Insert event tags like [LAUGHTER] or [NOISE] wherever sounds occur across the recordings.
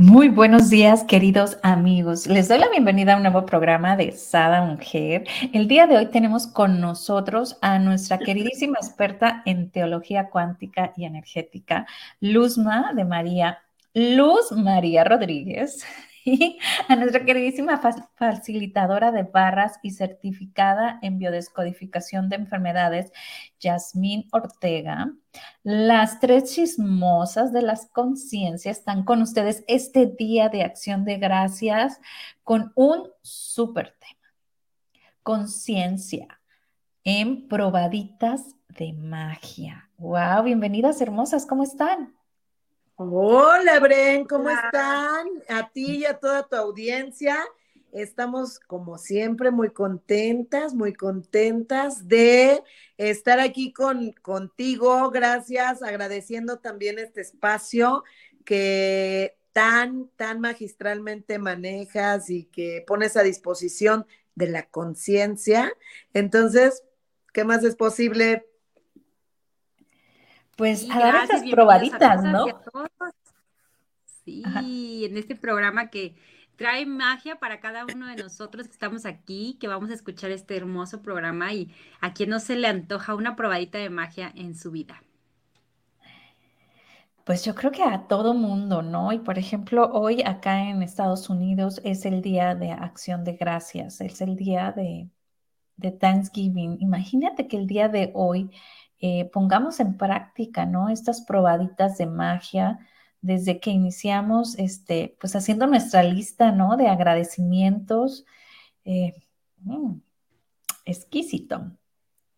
muy buenos días, queridos amigos. Les doy la bienvenida a un nuevo programa de Sada Mujer. El día de hoy tenemos con nosotros a nuestra queridísima experta en teología cuántica y energética, Luzma de María, Luz María Rodríguez [LAUGHS] a nuestra queridísima facilitadora de barras y certificada en biodescodificación de enfermedades, Yasmín Ortega. Las tres chismosas de las conciencias están con ustedes este día de acción de gracias con un súper tema. Conciencia en probaditas de magia. ¡Wow! Bienvenidas hermosas, ¿cómo están? Hola, Bren, ¿cómo están? A ti y a toda tu audiencia. Estamos, como siempre, muy contentas, muy contentas de estar aquí con, contigo. Gracias, agradeciendo también este espacio que tan, tan magistralmente manejas y que pones a disposición de la conciencia. Entonces, ¿qué más es posible pues a dar esas probaditas, ¿no? Sí, en este programa que trae magia para cada uno de nosotros que estamos aquí, que vamos a escuchar este hermoso programa y a quien no se le antoja una probadita de magia en su vida. Pues yo creo que a todo mundo, ¿no? Y por ejemplo, hoy acá en Estados Unidos es el día de acción de gracias, es el día de, de Thanksgiving. Imagínate que el día de hoy eh, pongamos en práctica, ¿no? Estas probaditas de magia desde que iniciamos, este, pues haciendo nuestra lista, ¿no? De agradecimientos. Eh, mm, exquisito.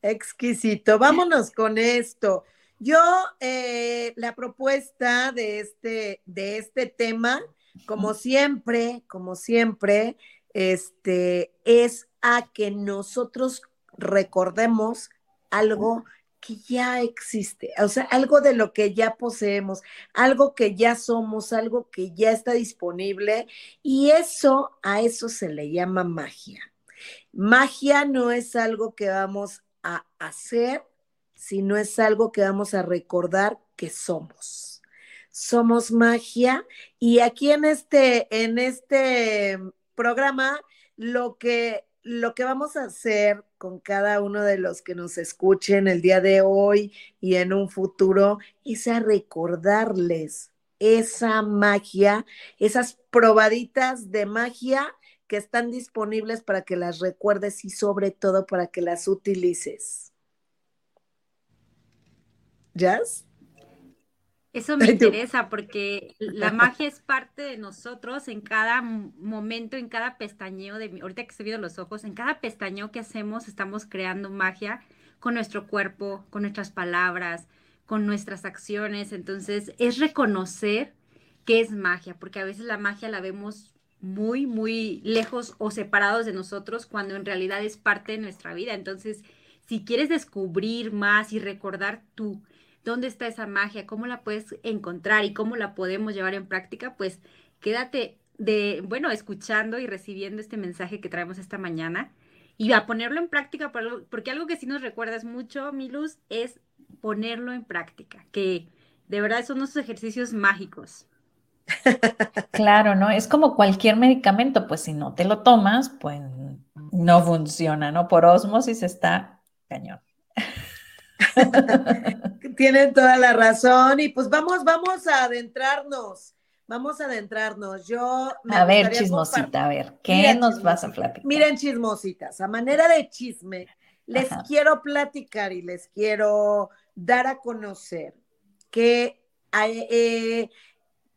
Exquisito. Vámonos con esto. Yo, eh, la propuesta de este, de este tema, como siempre, como siempre, este, es a que nosotros recordemos algo que ya existe, o sea, algo de lo que ya poseemos, algo que ya somos, algo que ya está disponible y eso, a eso se le llama magia. Magia no es algo que vamos a hacer, sino es algo que vamos a recordar que somos. Somos magia y aquí en este, en este programa lo que lo que vamos a hacer con cada uno de los que nos escuchen el día de hoy y en un futuro es a recordarles esa magia, esas probaditas de magia que están disponibles para que las recuerdes y sobre todo para que las utilices. ¿Jazz? Eso me interesa porque la magia es parte de nosotros en cada momento, en cada pestañeo de ahorita que se viendo los ojos, en cada pestañeo que hacemos estamos creando magia con nuestro cuerpo, con nuestras palabras, con nuestras acciones. Entonces, es reconocer qué es magia, porque a veces la magia la vemos muy, muy lejos o separados de nosotros cuando en realidad es parte de nuestra vida. Entonces, si quieres descubrir más y recordar tú dónde está esa magia, cómo la puedes encontrar y cómo la podemos llevar en práctica, pues quédate de, bueno, escuchando y recibiendo este mensaje que traemos esta mañana y a ponerlo en práctica, porque algo que sí nos recuerdas mucho, mi luz, es ponerlo en práctica, que de verdad son unos ejercicios mágicos. [LAUGHS] Claro, ¿no? Es como cualquier medicamento, pues si no te lo tomas, pues no funciona, ¿no? Por osmosis está cañón. [LAUGHS] Tienen toda la razón y pues vamos, vamos a adentrarnos. Vamos a adentrarnos. Yo. a ver, chismosita, a ver, ¿qué nos vas a platicar? Miren, chismositas, a manera de chisme, les quiero platicar y les quiero dar a conocer que eh,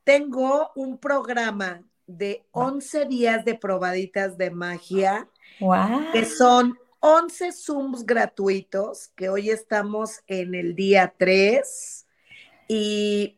tengo un programa de 11 días de probaditas de magia, que son 11 Zooms gratuitos, que hoy estamos en el día 3. Y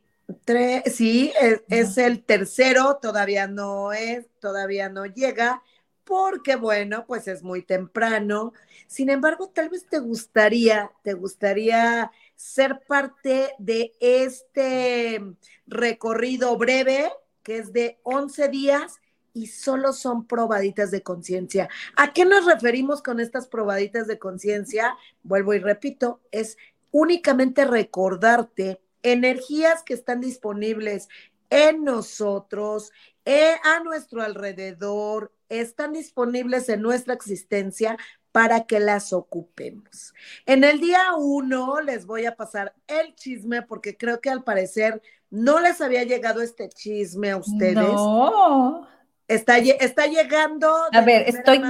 sí, es, el tercero, todavía no es, todavía no llega, porque bueno, pues es muy temprano. Sin embargo, tal vez te gustaría, te gustaría ser parte de este recorrido breve, que es de 11 días y solo son probaditas de conciencia. ¿A qué nos referimos con estas probaditas de conciencia? Vuelvo y repito, es únicamente recordarte energías que están disponibles en nosotros, eh, a nuestro alrededor, están disponibles en nuestra existencia para que las ocupemos. En el día uno les voy a pasar el chisme porque creo que al parecer no les había llegado este chisme a ustedes. No. Está, está llegando. A ver, estoy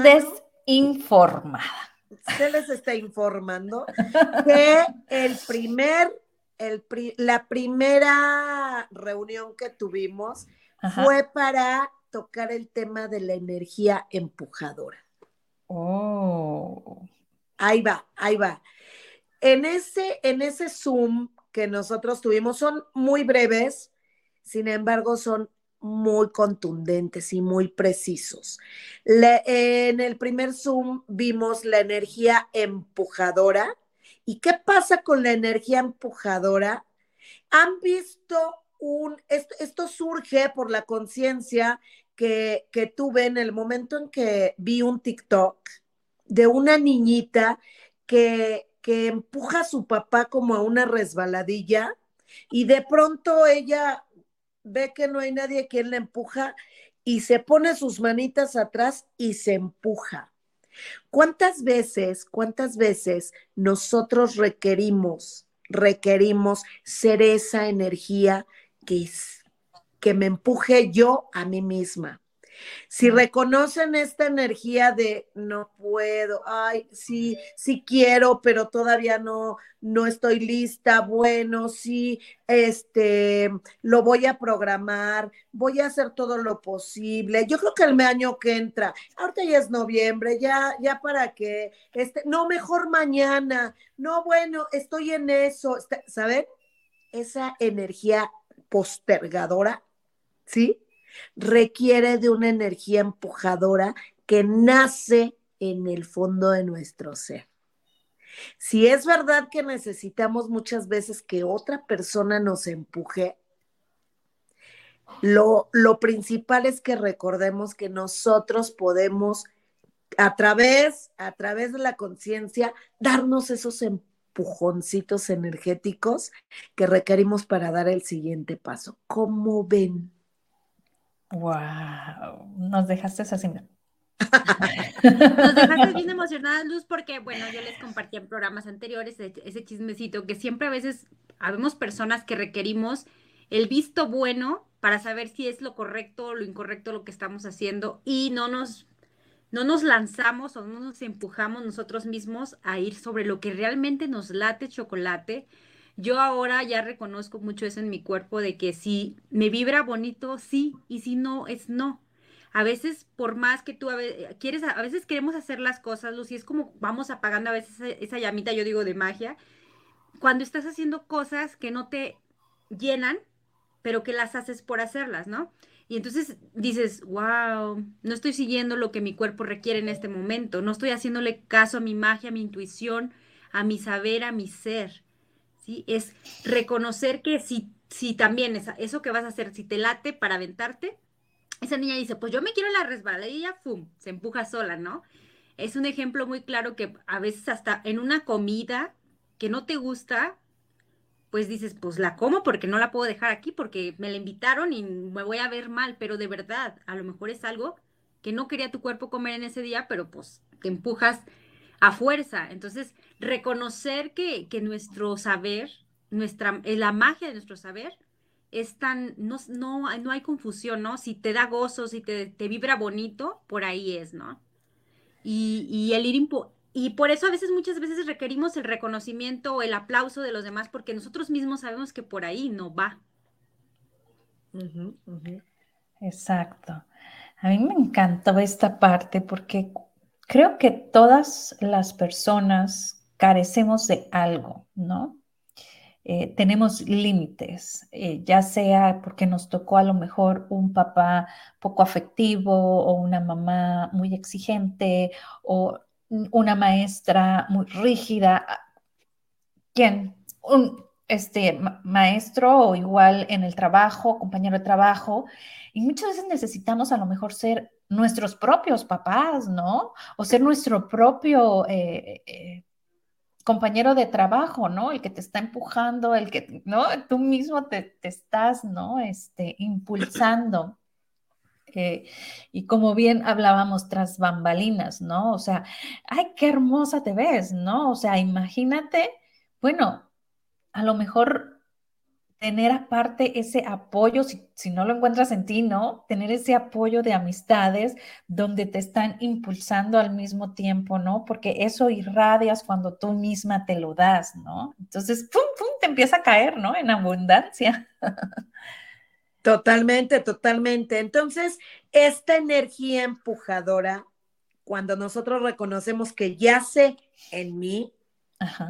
desinformada. Se les está informando [LAUGHS] que el primer, el la primera reunión que tuvimos fue para tocar el tema de la energía empujadora. Oh. Ahí va, ahí va. En ese, en ese Zoom que nosotros tuvimos son muy breves, sin embargo son muy contundentes y muy precisos. en el primer Zoom vimos la energía empujadora. ¿Y qué pasa con la energía empujadora? Han visto un, esto, surge por la conciencia que, que tuve en el momento en que vi un TikTok de una niñita que, que empuja a su papá como a una resbaladilla y de pronto ella ve que no hay nadie quien la empuja y se pone sus manitas atrás y se empuja. ¿Cuántas veces, cuántas veces nosotros requerimos, requerimos ser esa energía que, que me empuje yo a mí misma? Si reconocen esta energía de no puedo, ay, sí, sí quiero, pero todavía no, no estoy lista, bueno, sí, este, lo voy a programar, voy a hacer todo lo posible. Yo creo que el año que entra, ahorita ya es noviembre, ya, ya para que, este, no, mejor mañana, no, bueno, estoy en eso, ¿saben? Esa energía postergadora, ¿sí? Requiere de una energía empujadora que nace en el fondo de nuestro ser. Si es verdad que necesitamos muchas veces que otra persona nos empuje, lo, lo, principal es que recordemos que nosotros podemos, a través, a través de la conciencia, darnos esos empujoncitos energéticos que requerimos para dar el siguiente paso. ¿Cómo ven? Wow, nos dejaste así. Nos dejaste bien [LAUGHS] emocionadas, Luz, porque, bueno, yo les compartí en programas anteriores ese chismecito que siempre a veces habemos personas que requerimos el visto bueno para saber si es lo correcto o lo incorrecto lo que estamos haciendo y no nos, no nos lanzamos o no nos empujamos nosotros mismos a ir sobre lo que realmente nos late chocolate, yo ahora ya reconozco mucho eso en mi cuerpo de que si me vibra bonito, sí, y si no, es no. A veces, por más que tú a veces, quieres, a veces queremos hacer las cosas, Lucy, es como vamos apagando a veces esa, llamita, yo digo, de magia. Cuando estás haciendo cosas que no te llenan, pero que las haces por hacerlas, ¿no? Y entonces dices, wow, no estoy siguiendo lo que mi cuerpo requiere en este momento, no estoy haciéndole caso a mi magia, a mi intuición, a mi saber, a mi ser. Es reconocer que si, si también eso que vas a hacer, si te late para aventarte, esa niña dice, pues yo me quiero la resbaladilla, ¡fum! Se empuja sola, ¿no? Es un ejemplo muy claro que a veces hasta en una comida que no te gusta, pues dices, pues la como porque no la puedo dejar aquí porque me la invitaron y me voy a ver mal, pero de verdad, a lo mejor es algo que no quería tu cuerpo comer en ese día, pero pues te empujas a fuerza. Entonces, reconocer que, nuestro saber, nuestra, eh, la magia de nuestro saber, es tan, no, no, no hay confusión, ¿no? Si te da gozo, si te, te vibra bonito, por ahí es, ¿no? Y, y el ir y por eso a veces, muchas veces requerimos el reconocimiento o el aplauso de los demás, porque nosotros mismos sabemos que por ahí no va. Exacto. A mí me encantó esta parte porque creo que todas las personas carecemos de algo, ¿no? eh, tenemos límites, eh, ya sea porque nos tocó a lo mejor un papá poco afectivo o una mamá muy exigente o una maestra muy rígida. ¿Quién? Un este, maestro o igual en el trabajo, compañero de trabajo. Y muchas veces necesitamos a lo mejor ser nuestros propios papás, ¿no? O ser nuestro propio eh, compañero de trabajo, ¿no? El que te está empujando, el que, ¿no? Tú mismo te, estás, ¿no? Este, impulsando. Eh, y como bien hablábamos tras bambalinas, ¿no? O sea, ay, qué hermosa te ves, ¿no? O sea, imagínate, bueno, a lo mejor tener aparte ese apoyo, si, no lo encuentras en ti, ¿no? Tener ese apoyo de amistades donde te están impulsando al mismo tiempo, ¿no? Porque eso irradias cuando tú misma te lo das, ¿no? Entonces, ¡pum, pum! te empieza a caer, ¿no? En abundancia. [LAUGHS] Totalmente, totalmente. Entonces, esta energía empujadora, cuando nosotros reconocemos que yace en mí,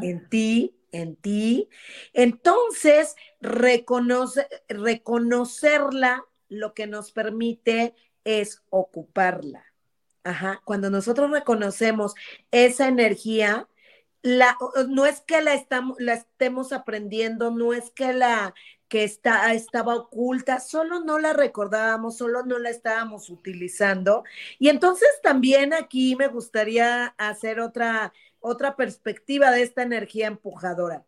en ti, en ti. Entonces, reconoce, reconocerla lo que nos permite es ocuparla. Ajá. Cuando nosotros reconocemos esa energía, la, no es que la, estamos, la estemos aprendiendo, no es que la que está, estaba oculta, solo no la recordábamos, solo no la estábamos utilizando. Y entonces también aquí me gustaría hacer otra otra perspectiva de esta energía empujadora.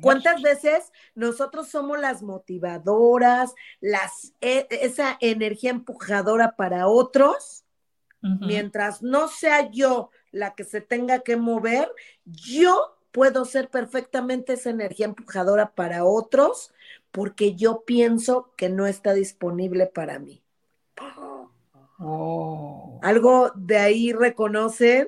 ¿Cuántas veces nosotros somos las motivadoras, las, e, esa energía empujadora para otros? Mientras no sea yo la que se tenga que mover, yo puedo ser perfectamente esa energía empujadora para otros porque yo pienso que no está disponible para mí. Oh. Algo de ahí reconocen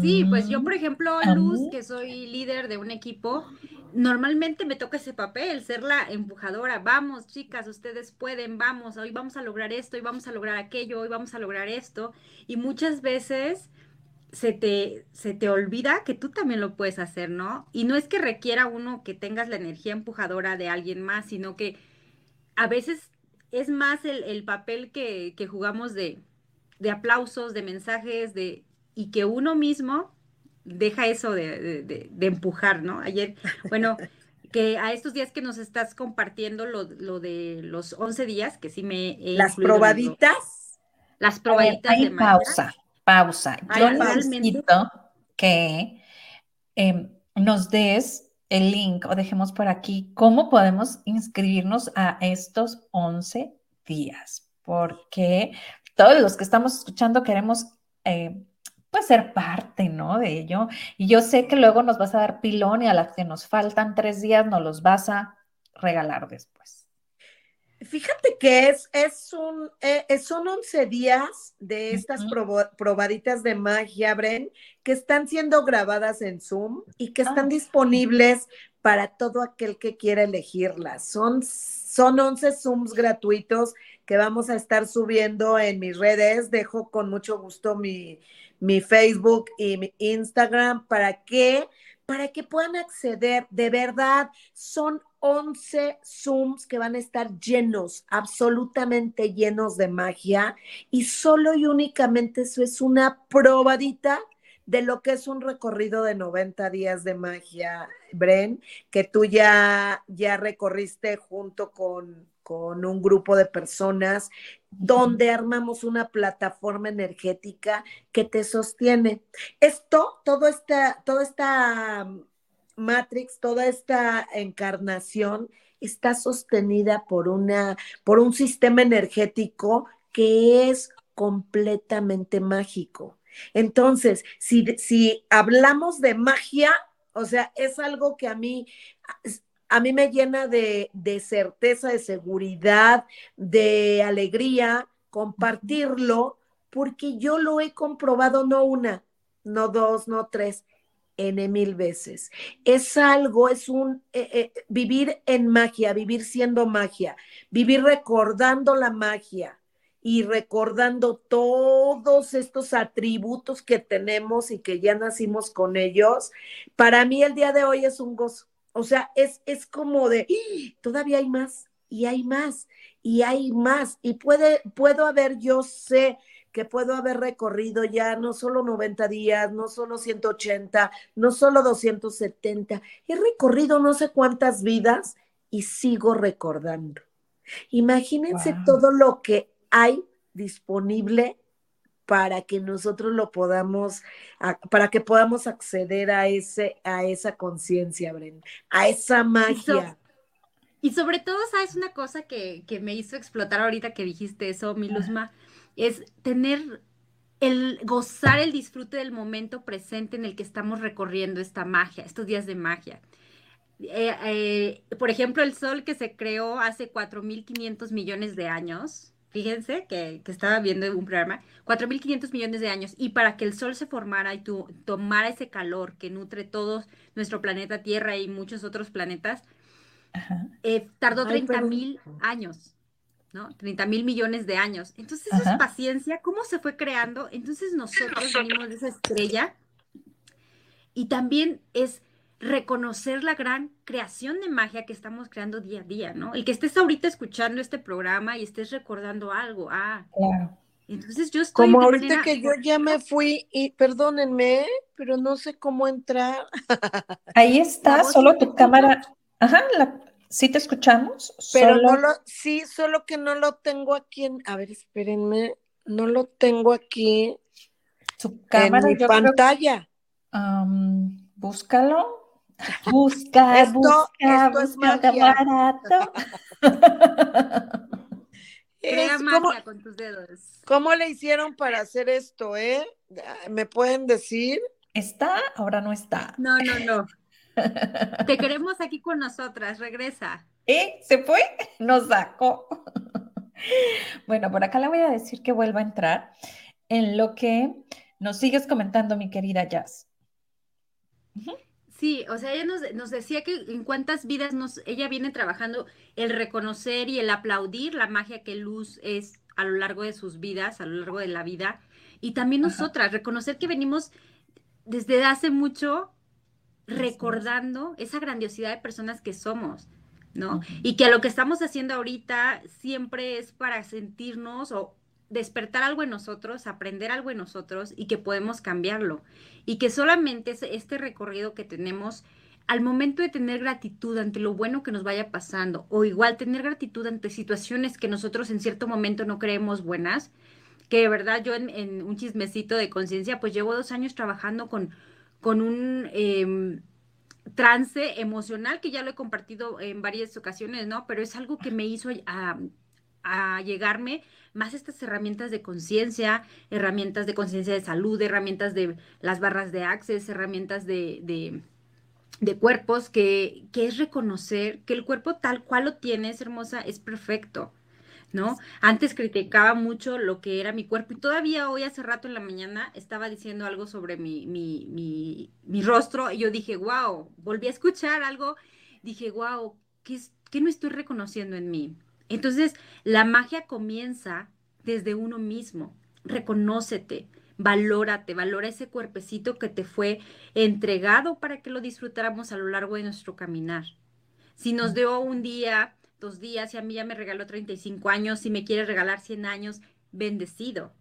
Sí, pues yo, por ejemplo, Luz, que soy líder de un equipo, normalmente me toca ese papel, ser la empujadora. Vamos, chicas, ustedes pueden, vamos, hoy vamos a lograr esto, hoy vamos a lograr aquello, hoy vamos a lograr esto. Y muchas veces se te, se te olvida que tú también lo puedes hacer, ¿no? Y no es que requiera uno que tengas la energía empujadora de alguien más, sino que a veces es más el, papel que, que jugamos de, de aplausos, de mensajes, de y que uno mismo deja eso de, empujar, ¿no? Ayer, bueno, [LAUGHS] que a estos días que nos estás compartiendo lo, de los 11 días, que sí me... Las probaditas. Las probaditas de pausa, pausa. Yo necesito que em, nos des el link o dejemos por aquí cómo podemos inscribirnos a estos 11 días, porque todos los que estamos escuchando queremos eh, pues ser parte, ¿no? De ello. Y yo sé que luego nos vas a dar pilón y a las que nos faltan tres días nos los vas a regalar después. Fíjate que es, es un, eh, son 11 días de estas probaditas de magia, Bren, que están siendo grabadas en Zoom y que están ah. disponibles para todo aquel que quiera elegirlas. Son, son 11 Zooms gratuitos que vamos a estar subiendo en mis redes. Dejo con mucho gusto mi, mi Facebook y mi Instagram para que para que puedan acceder. De verdad, son 11 Zooms que van a estar llenos, absolutamente llenos de magia y solo y únicamente eso es una probadita de lo que es un recorrido de 90 días de magia, Bren, que tú ya, ya recorriste junto con, con un grupo de personas donde armamos una plataforma energética que te sostiene. Esto, todo esta, toda esta mm, matrix, toda esta encarnación está sostenida por una, por un sistema energético que es completamente mágico. Entonces, si, si hablamos de magia, o sea, es algo que a mí a mí me llena de, certeza, de seguridad, de alegría compartirlo, porque yo lo he comprobado no una, no dos, no tres, N mil veces. Es algo, es un eh, eh, vivir en magia, vivir siendo magia, vivir recordando la magia. y recordando todos estos atributos que tenemos y que ya nacimos con ellos, para mí el día de hoy es un gozo. O sea, es, es como de, ¡Ah! todavía hay más y hay más y hay más y puede, puedo haber, yo sé que puedo haber recorrido ya no solo 90 días, no solo 180, no solo 270, he recorrido no sé cuántas vidas y sigo recordando. Imagínense todo lo que hay disponible para que nosotros lo podamos, para que podamos acceder a ese, a esa conciencia, Brenda, a esa magia. Y, sobre todo, ¿sabes una cosa que, me hizo explotar ahorita que dijiste eso, mi Luzma? Es tener el gozar el disfrute del momento presente en el que estamos recorriendo esta magia, estos días de magia. Eh, eh, por ejemplo, el sol que se creó hace 4.500 millones de años, fíjense que, estaba viendo un programa, 4.500 millones de años, y para que el sol se formara y tu, tomara ese calor que nutre todo nuestro planeta Tierra y muchos otros planetas, eh, tardó 30.000 años. ¿no? 30 mil millones de años. Entonces, eso es paciencia. ¿Cómo se fue creando? Entonces, nosotros venimos de esa estrella. Y también es reconocer la gran creación de magia que estamos creando día a día, ¿no? El que estés ahorita escuchando este programa y estés recordando algo, ah, claro. Entonces yo estoy. Como ahorita que yo ya me fui y perdónenme, pero no sé cómo entrar. [LAUGHS] Ahí está, solo tu cámara. Ajá, sí te escuchamos. Pero no lo, sí, solo que no lo tengo aquí en, a ver, espérenme, no lo tengo aquí. Su cámara. En mi pantalla. búscalo. Busca, esto, busca, busca barato. [LAUGHS] Crea magia con tus dedos. ¿Cómo le hicieron para hacer esto, eh? ¿Me pueden decir? ¿Está? Ahora no está. No, no, no. Te queremos aquí con nosotras, regresa. ¿Eh? ¿Se fue? Nos sacó. Bueno, por acá le voy a decir que vuelva a entrar en lo que nos sigues comentando, mi querida Jazz. Sí, o sea, ella nos, decía que en cuántas vidas nos, ella viene trabajando el reconocer y el aplaudir la magia que Luz es a lo largo de sus vidas, a lo largo de la vida. Y también nosotras, reconocer que venimos desde hace mucho recordando esa grandiosidad de personas que somos, ¿no? Y que lo que estamos haciendo ahorita siempre es para sentirnos o despertar algo en nosotros, aprender algo en nosotros y que podemos cambiarlo. Y que solamente este recorrido que tenemos, al momento de tener gratitud ante lo bueno que nos vaya pasando, o igual tener gratitud ante situaciones que nosotros en cierto momento no creemos buenas, que de verdad yo en, un chismecito de conciencia, pues llevo dos años trabajando con, con un em, trance emocional que ya lo he compartido en varias ocasiones, ¿no? Pero es algo que me hizo a llegarme más estas herramientas de conciencia, herramientas de conciencia de salud, herramientas de las barras de access, herramientas de, de, cuerpos, que, que, es reconocer que el cuerpo tal cual lo tienes, hermosa, es perfecto. ¿No? Antes criticaba mucho lo que era mi cuerpo y todavía hoy hace rato en la mañana estaba diciendo algo sobre mi, mi, mi, mi rostro y yo dije, wow, volví a escuchar algo, dije, wow, ¿qué, es, ¿qué no estoy reconociendo en mí? Entonces, la magia comienza desde uno mismo. Reconócete, valórate, valora ese cuerpecito que te fue entregado para que lo disfrutáramos a lo largo de nuestro caminar. Si nos dio un día, dos días, si a mí ya me regaló 35 años, si me quiere regalar 100 años, bendecido.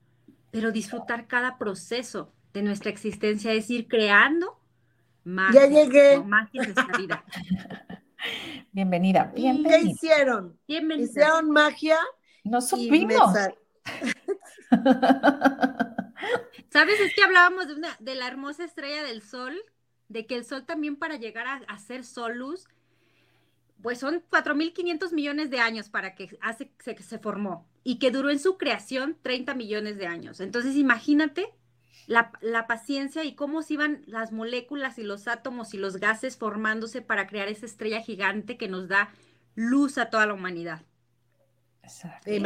Pero disfrutar cada proceso de nuestra existencia es ir creando magia, ya llegué. magia en nuestra vida. [LAUGHS] Bienvenida, bienvenida. ¿Qué hicieron? ¿Hicieron magia? No supimos. [LAUGHS] ¿Sabes? Es que hablábamos de, una, de la hermosa estrella del sol, de que el sol también para llegar a, a ser solus, pues son 4.500 millones de años para que hace, se, se formó y que duró en su creación 30 millones de años. Entonces, imagínate la, paciencia y cómo se iban las moléculas y los átomos y los gases formándose para crear esa estrella gigante que nos da luz a toda la humanidad. Exacto. Y,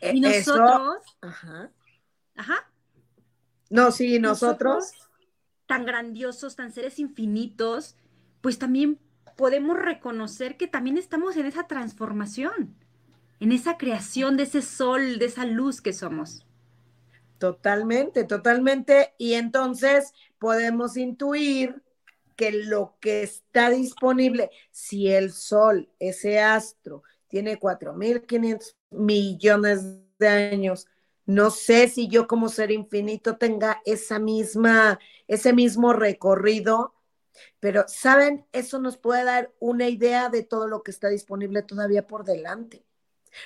eh, nosotros, ajá. ajá. No, sí, nosotros, tan grandiosos, tan seres infinitos, pues también podemos reconocer que también estamos en esa transformación. en esa creación de ese sol, de esa luz que somos. Totalmente, totalmente. Y entonces podemos intuir que lo que está disponible, si el sol, ese astro, tiene 4.500 millones de años, no sé si yo como ser infinito tenga esa misma, ese mismo recorrido, pero saben, eso nos puede dar una idea de todo lo que está disponible todavía por delante.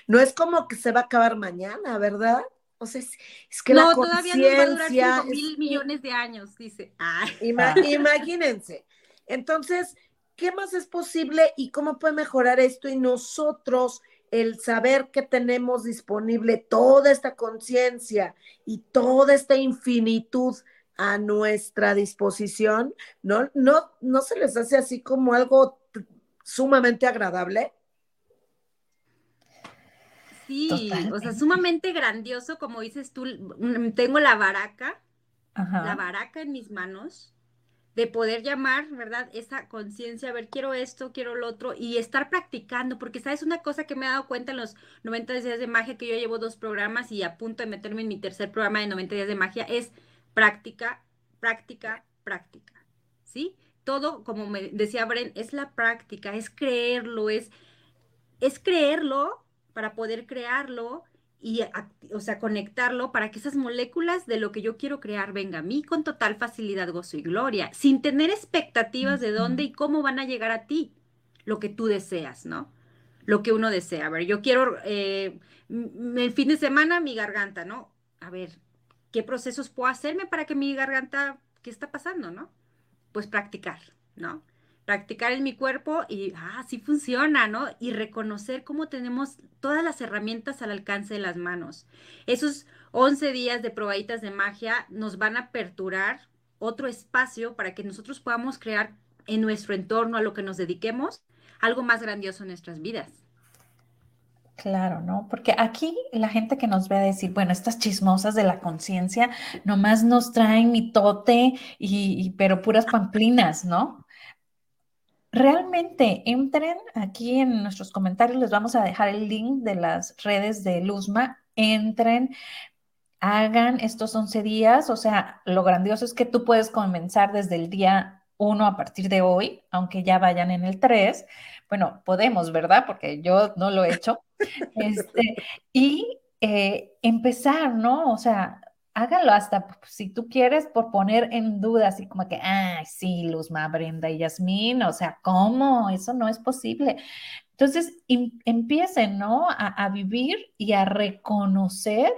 No es como que se va a acabar mañana, ¿verdad? O sea, es, que no, todavía nos va a durar 5 mil millones de años, dice. Ah. [LAUGHS] imagínense. Entonces, ¿qué más es posible y cómo puede mejorar esto? Y nosotros, el saber que tenemos disponible toda esta conciencia y toda esta infinitud a nuestra disposición, ¿no, no, no se les hace así como algo sumamente agradable? Sí, o sea, sumamente grandioso, como dices tú, tengo la baraca, la baraca en mis manos, de poder llamar, ¿verdad? Esa conciencia, a ver, quiero esto, quiero lo otro, y estar practicando, porque sabes una cosa que me he dado cuenta en los 90 días de magia, que yo llevo dos programas y a punto de meterme en mi tercer programa de 90 días de magia, es práctica, práctica, práctica, ¿sí? Todo, como me decía Bren, es la práctica, es creerlo, es, es creerlo para poder crearlo y, o sea, conectarlo para que esas moléculas de lo que yo quiero crear venga a mí con total facilidad, gozo y gloria, sin tener expectativas de dónde y cómo van a llegar a ti lo que tú deseas, ¿no? Lo que uno desea. A ver, yo quiero eh, el fin de semana mi garganta, ¿no? A ver, ¿qué procesos puedo hacerme para que mi garganta, qué está pasando, ¿no? Pues practicar, ¿no? Practicar en mi cuerpo y, ah, sí funciona, ¿no? Y reconocer cómo tenemos todas las herramientas al alcance de las manos. Esos 11 días de probaditas de magia nos van a aperturar otro espacio para que nosotros podamos crear en nuestro entorno, a lo que nos dediquemos, algo más grandioso en nuestras vidas. Claro, ¿no? Porque aquí la gente que nos ve a decir, bueno, estas chismosas de la conciencia nomás nos traen mitote y, y, pero puras pamplinas, ¿no? Realmente entren aquí en nuestros comentarios, les vamos a dejar el link de las redes de Luzma, entren, hagan estos 11 días, o sea, lo grandioso es que tú puedes comenzar desde el día 1 a partir de hoy, aunque ya vayan en el 3, bueno, podemos, ¿verdad? Porque yo no lo he hecho, [LAUGHS] este, y eh, empezar, ¿no? O sea, hágalo hasta pues, si tú quieres por poner en duda, así como que, ah, sí, Luzma, Brenda y Yasmín, o sea, ¿cómo? Eso no es posible. Entonces, empiecen, ¿no? A, vivir y a reconocer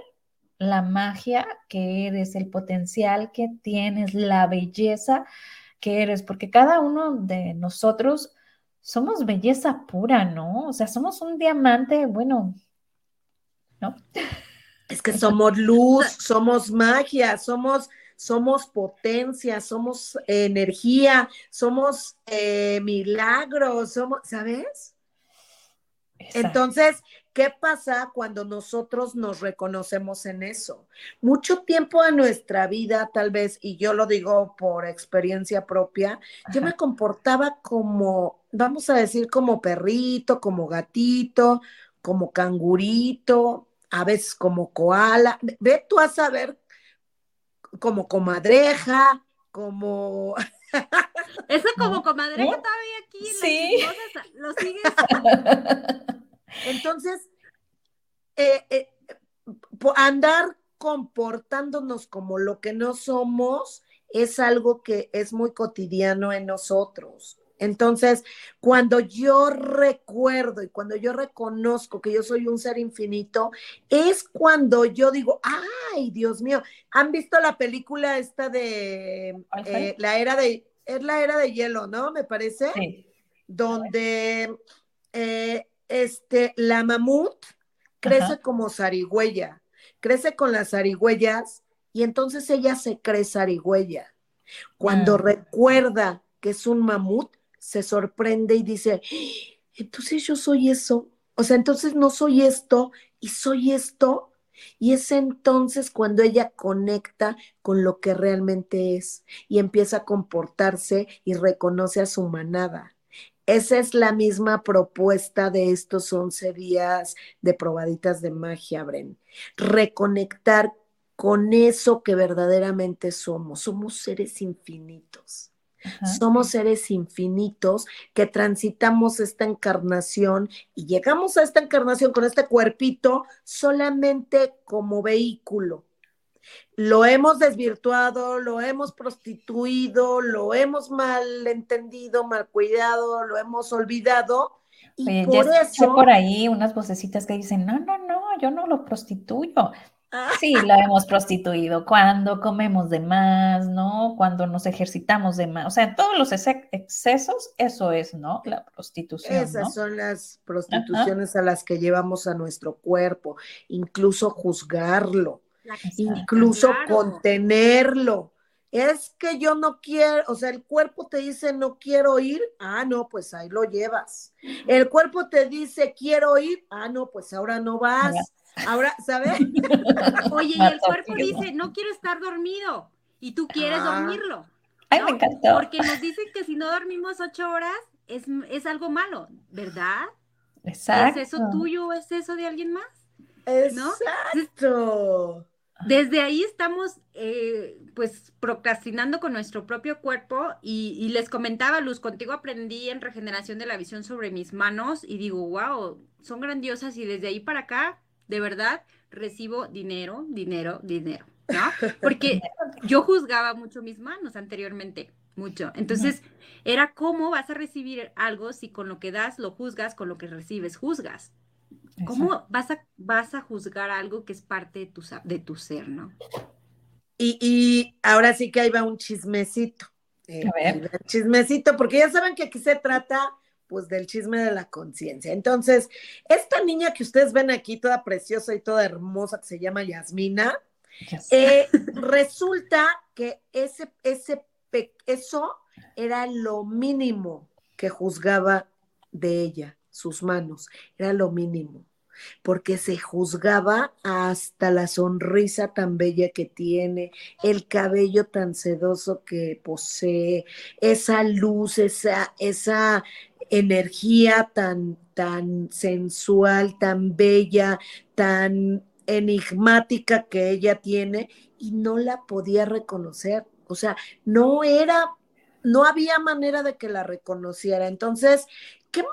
la magia que eres, el potencial que tienes, la belleza que eres, porque cada uno de nosotros somos belleza pura, ¿no? O sea, somos un diamante, bueno, ¿no? [LAUGHS] Es que somos luz, [LAUGHS] somos magia, somos, somos potencia, somos energía, somos eh, milagros, somos, ¿sabes? Entonces, ¿qué pasa cuando nosotros nos reconocemos en eso? Mucho tiempo de nuestra vida, tal vez, y yo lo digo por experiencia propia, yo me comportaba como, vamos a decir, como perrito, como gatito, como cangurito, a veces como koala, ve tú a saber como comadreja, como... [LAUGHS] Eso como comadreja todavía aquí. Sí. ¿Lo sigues? [LAUGHS] Entonces, eh, eh, andar comportándonos como lo que no somos es algo que es muy cotidiano en nosotros. Entonces, cuando yo recuerdo y cuando yo reconozco que yo soy un ser infinito, es cuando yo digo, ay, Dios mío, ¿han visto la película esta de eh, la era de, es la era de hielo, ¿no? Me parece. Sí. Donde eh, este, la mamut crece como zarigüeya, crece con las zarigüeyas y entonces ella se cree zarigüeya. Cuando ah. recuerda que es un mamut, se sorprende y dice, entonces yo soy eso, o sea, entonces no soy esto y soy esto. Y es entonces cuando ella conecta con lo que realmente es y empieza a comportarse y reconoce a su manada. Esa es la misma propuesta de estos 11 días de probaditas de magia, Bren. Reconectar con eso que verdaderamente somos. Somos seres infinitos. Somos seres infinitos que transitamos esta encarnación y llegamos a esta encarnación con este cuerpito solamente como vehículo lo hemos desvirtuado, lo hemos prostituido, lo hemos mal entendido, mal cuidado, lo hemos olvidado. Y por eso. por ahí unas vocecitas que dicen: No, no, no, yo no lo prostituyo. Ah. Sí, lo hemos prostituido cuando comemos de más, ¿no? Cuando nos ejercitamos de más. O sea, todos los excesos, eso es, ¿no? La prostitución. Esas son las prostituciones a las que llevamos a nuestro cuerpo, incluso juzgarlo incluso contenerlo. Es que yo no quiero, o sea, el cuerpo te dice no quiero ir, ah, no, pues ahí lo llevas. El cuerpo te dice quiero ir, ah, no, pues ahora no vas. Ahora, ¿sabes? [LAUGHS] Oye, y el cuerpo dice no quiero estar dormido y tú quieres ah. dormirlo. Ay, me encantó. Porque nos dicen que si no dormimos ocho horas es, es algo malo, ¿verdad? Exacto. ¿Es eso tuyo o es eso de alguien más? Exacto. Desde ahí estamos, eh, pues, procrastinando con nuestro propio cuerpo y, les comentaba, Luz, contigo aprendí en regeneración de la visión sobre mis manos y digo, wow, son grandiosas y desde ahí para acá, de verdad, recibo dinero, dinero, dinero, ¿no? Porque yo juzgaba mucho mis manos anteriormente, mucho. Entonces, era cómo vas a recibir algo si con lo que das lo juzgas, con lo que recibes juzgas. ¿Cómo vas a, vas a juzgar algo que es parte de tu, de tu ser, no? Y, ahora sí que ahí va un chismecito. Eh, a ver. Chismecito, porque ya saben que aquí se trata pues del chisme de la conciencia. Entonces, esta niña que ustedes ven aquí, toda preciosa y toda hermosa, que se llama Yasmina, eh, resulta que ese, ese, eso era lo mínimo que juzgaba de ella sus manos, era lo mínimo, porque se juzgaba hasta la sonrisa tan bella que tiene, el cabello tan sedoso que posee, esa luz, esa, esa energía tan, tan sensual, tan bella, tan enigmática que ella tiene y no la podía reconocer. O sea, no era, no había manera de que la reconociera. Entonces, ¿qué,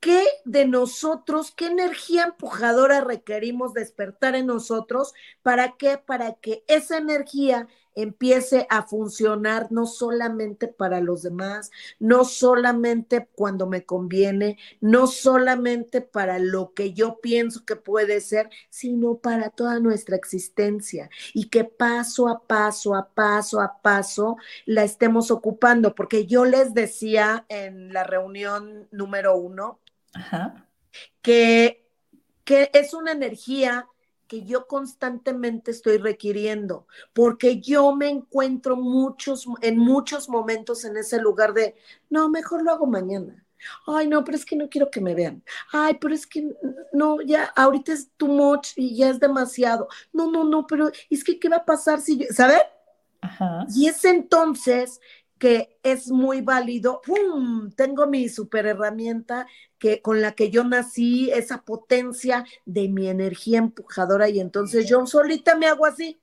¿Qué de nosotros, qué energía empujadora requerimos despertar en nosotros? ¿Para qué? Para que esa energía empiece a funcionar no solamente para los demás, no solamente cuando me conviene, no solamente para lo que yo pienso que puede ser, sino para toda nuestra existencia y que paso a paso, a paso a paso la estemos ocupando, porque yo les decía en la reunión número uno, Que, que es una energía que yo constantemente estoy requiriendo, porque yo me encuentro muchos, en muchos momentos en ese lugar de, no, mejor lo hago mañana. Ay, no, pero es que no quiero que me vean. Ay, pero es que no, ya, ahorita es too much y ya es demasiado. No, no, no, pero es que, ¿qué va a pasar si yo, ¿sabes? Y es entonces que es muy válido. ¡Pum! Tengo mi super herramienta que, con la que yo nací, esa potencia de mi energía empujadora y entonces yo solita me hago así.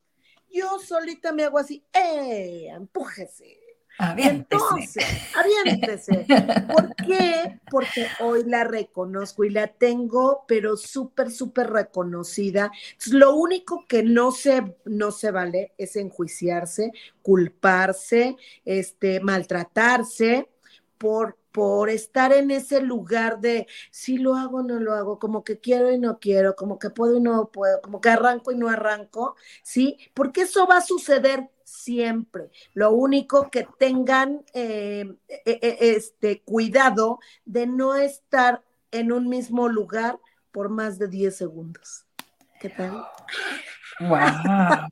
Yo solita me hago así. ¡Eh! Empújese. Entonces, aviéntese. ¿Por qué? Porque hoy la reconozco y la tengo, pero súper, súper reconocida. lo único que no se, no se vale es enjuiciarse, culparse, este, maltratarse por, por estar en ese lugar de si lo hago no lo hago, como que quiero y no quiero, como que puedo y no puedo, como que arranco y no arranco, ¿sí? Porque eso va a suceder siempre. Lo único que tengan eh, e, e, este cuidado de no estar en un mismo lugar por más de 10 segundos. ¿Qué tal? Wow.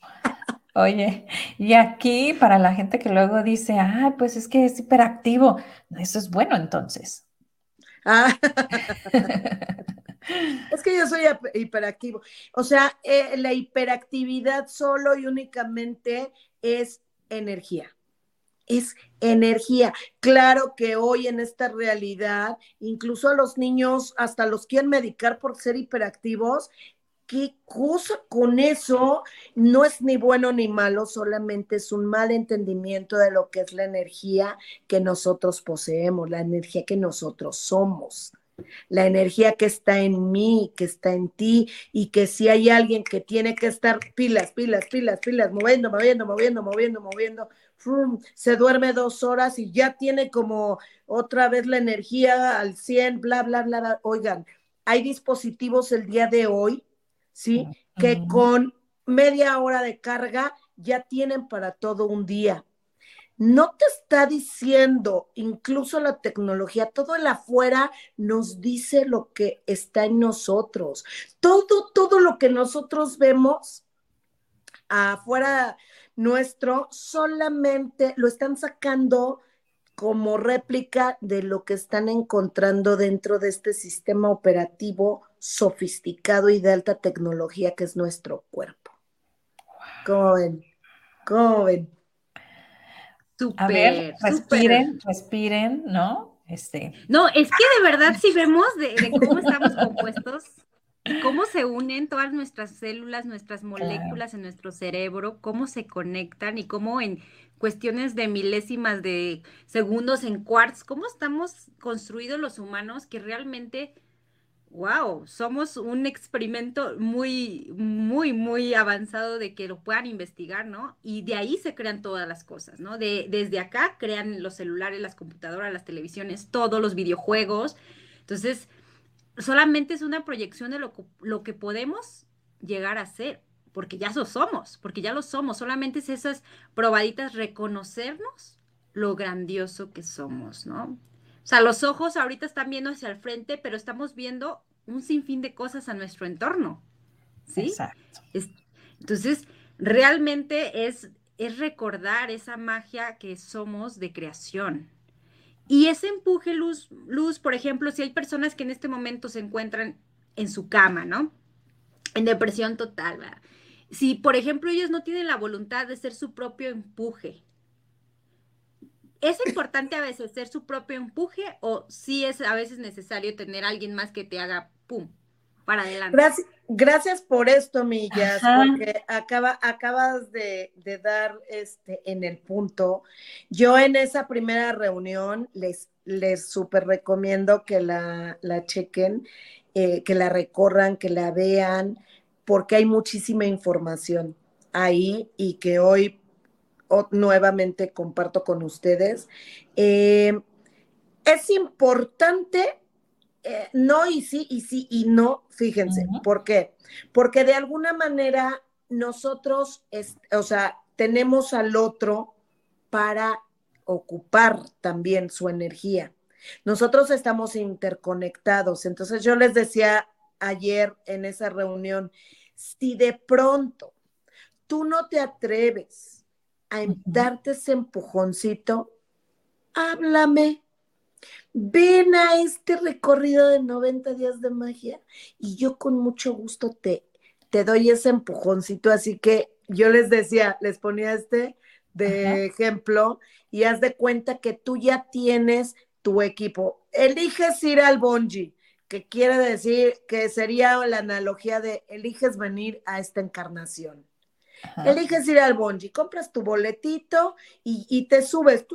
Oye, y aquí para la gente que luego dice, ah, pues es que es hiperactivo, eso es bueno entonces. Ah. [LAUGHS] es que yo soy hiperactivo. O sea, eh, la hiperactividad solo y únicamente es energía. es energía. Claro que hoy en esta realidad, incluso a los niños hasta los quieren medicar por ser hiperactivos. ¿Qué cosa con eso? No es ni bueno ni malo, solamente es un mal entendimiento de lo que es la energía que nosotros poseemos, la energía que nosotros somos la energía que está en mí, que está en ti, y que si hay alguien que tiene que estar pilas, pilas, pilas, pilas, moviendo, moviendo, moviendo, moviendo, moviendo, se duerme dos horas y ya tiene como otra vez la energía al 100, bla, bla, bla, bla. Oigan, hay dispositivos el día de hoy, ¿sí? Que con media hora de carga ya tienen para todo un día no te está diciendo, incluso la tecnología, todo el afuera nos dice lo que está en nosotros. Todo, todo lo que nosotros vemos afuera nuestro, solamente lo están sacando como réplica de lo que están encontrando dentro de este sistema operativo sofisticado y de alta tecnología que es nuestro cuerpo. ¿Cómo ven? ¿Cómo ven? A ver, respiren, respiren, ¿no? Este. No, es que de verdad si vemos de, cómo estamos compuestos, cómo se unen todas nuestras células, nuestras moléculas en nuestro cerebro, cómo se conectan y cómo en cuestiones de milésimas de segundos, en quarts, cómo estamos construidos los humanos que realmente wow, somos un experimento muy, muy, muy avanzado de que lo puedan investigar, ¿no? Y de ahí se crean todas las cosas, ¿no? De, desde acá crean los celulares, las computadoras, las televisiones, todos los videojuegos. Entonces, solamente es una proyección de lo, lo que podemos llegar a ser, porque ya lo somos, porque ya lo somos. Solamente es esas probaditas reconocernos lo grandioso que somos, ¿no? O sea, los ojos ahorita están viendo hacia el frente, pero estamos viendo un sinfín de cosas a nuestro entorno. ¿Sí? Exacto. entonces, realmente es, es recordar esa magia que somos de creación. Y ese empuje luz, luz, por ejemplo, si hay personas que en este momento se encuentran en su cama, ¿no? En depresión total, ¿verdad? Si, por ejemplo, ellos no tienen la voluntad de ser su propio empuje, ¿Es importante a veces ser su propio empuje o sí es a veces necesario tener a alguien más que te haga pum para adelante? Gracias, gracias por esto, Millas, porque acaba, acabas de, dar este en el punto. Yo en esa primera reunión les, les súper recomiendo que la, la chequen, eh, que la recorran, que la vean, porque hay muchísima información ahí y que hoy nuevamente comparto con ustedes. Eh, es importante, eh, no y sí, y sí y no, fíjense, ¿por qué? Porque de alguna manera nosotros, o sea, tenemos al otro para ocupar también su energía. Nosotros estamos interconectados. Entonces yo les decía ayer en esa reunión, si de pronto tú no te atreves a darte ese empujoncito, háblame. Ven a este recorrido de 90 días de magia y yo con mucho gusto te, te doy ese empujoncito. Así que yo les decía, les ponía este de ejemplo y haz de cuenta que tú ya tienes tu equipo. Eliges ir al bonji, que quiere decir que sería la analogía de eliges venir a esta encarnación. Eliges ir al bonji, compras tu boletito y, te subes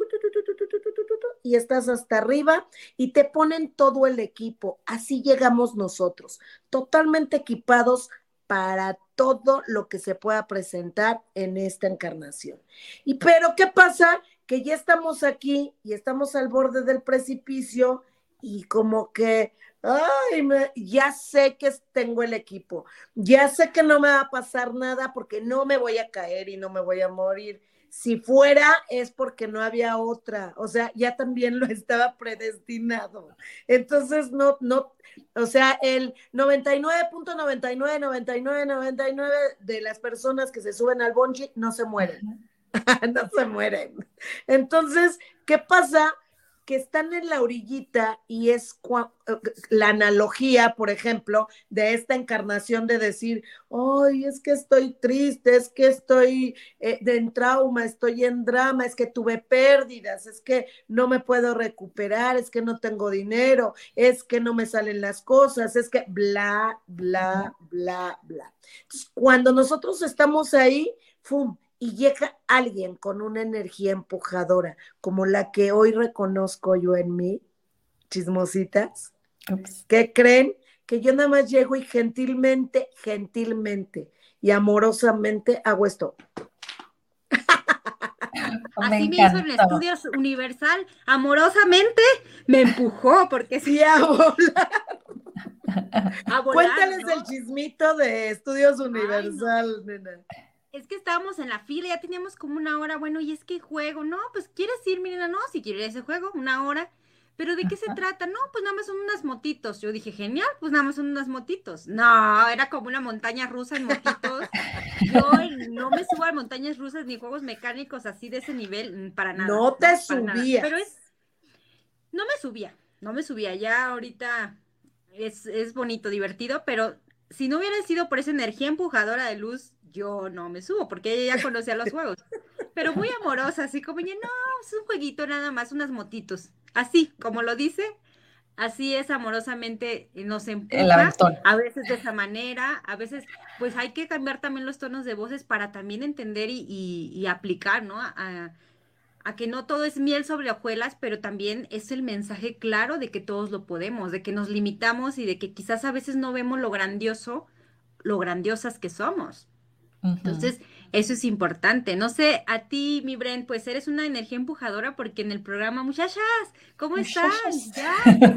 y estás hasta arriba y te ponen todo el equipo. Así llegamos nosotros, totalmente equipados para todo lo que se pueda presentar en esta encarnación. Y pero, ¿qué pasa? Que ya estamos aquí y estamos al borde del precipicio y como que ay, ya sé que tengo el equipo, ya sé que no me va a pasar nada porque no me voy a caer y no me voy a morir. Si fuera es porque no había otra, o sea, ya también lo [LAUGHS] estaba predestinado. Entonces, no, no, o sea, el 99.99, 99, 99 de las personas que se suben al bonchi no se mueren, [LAUGHS] no se mueren. Entonces, ¿qué pasa? Que están en la orillita y es la analogía, por ejemplo, de esta encarnación de decir, ay, es que estoy triste, es que estoy eh, en trauma, estoy en drama, es que tuve pérdidas, es que no me puedo recuperar, es que no tengo dinero, es que no me salen las cosas, es que bla, bla, bla, bla. Entonces, cuando nosotros estamos ahí, ¡fum! Y llega alguien con una energía empujadora, como la que hoy reconozco yo en mí, chismositas, ¿qué creen? Que yo nada más llego y gentilmente, gentilmente y amorosamente hago esto. [LAUGHS] Así me, hizo en Estudios Universal, amorosamente me empujó, porque sí, [LAUGHS] a volar. Cuéntales el chismito de Estudios Universal, nena es que estábamos en la fila, ya teníamos como una hora, bueno, y es que juego, no, pues quieres ir, Mirena, no, si quieres ese juego, una hora, pero ¿de qué se [LAUGHS] trata? No, pues nada más son unas motitos. Yo dije, genial, pues nada más son unas motitos. No, era como una montaña rusa en motitos. [LAUGHS] Yo no me subo a montañas rusas ni juegos mecánicos así de ese nivel, mm, para nada. No te subía. Pero es, no me subía, no me subía. Ya ahorita es, es bonito, divertido, pero si no hubiera sido por esa energía empujadora de luz yo no me subo porque ella ya conocía los juegos. Pero muy amorosa, así como, no, es un jueguito nada más, unas motitos. Así, como lo dice, así es amorosamente nos empuja, a veces de esa manera, a veces pues hay que cambiar también los tonos de voces para también entender y, aplicar, ¿no? A, a, que no todo es miel sobre hojuelas, pero también es el mensaje claro de que todos lo podemos, de que nos limitamos y de que quizás a veces no vemos lo grandioso, lo grandiosas que somos. Entonces, eso es importante. No sé, a ti, mi Bren, pues eres una energía empujadora porque en el programa, muchachas, ¿cómo están? Ya,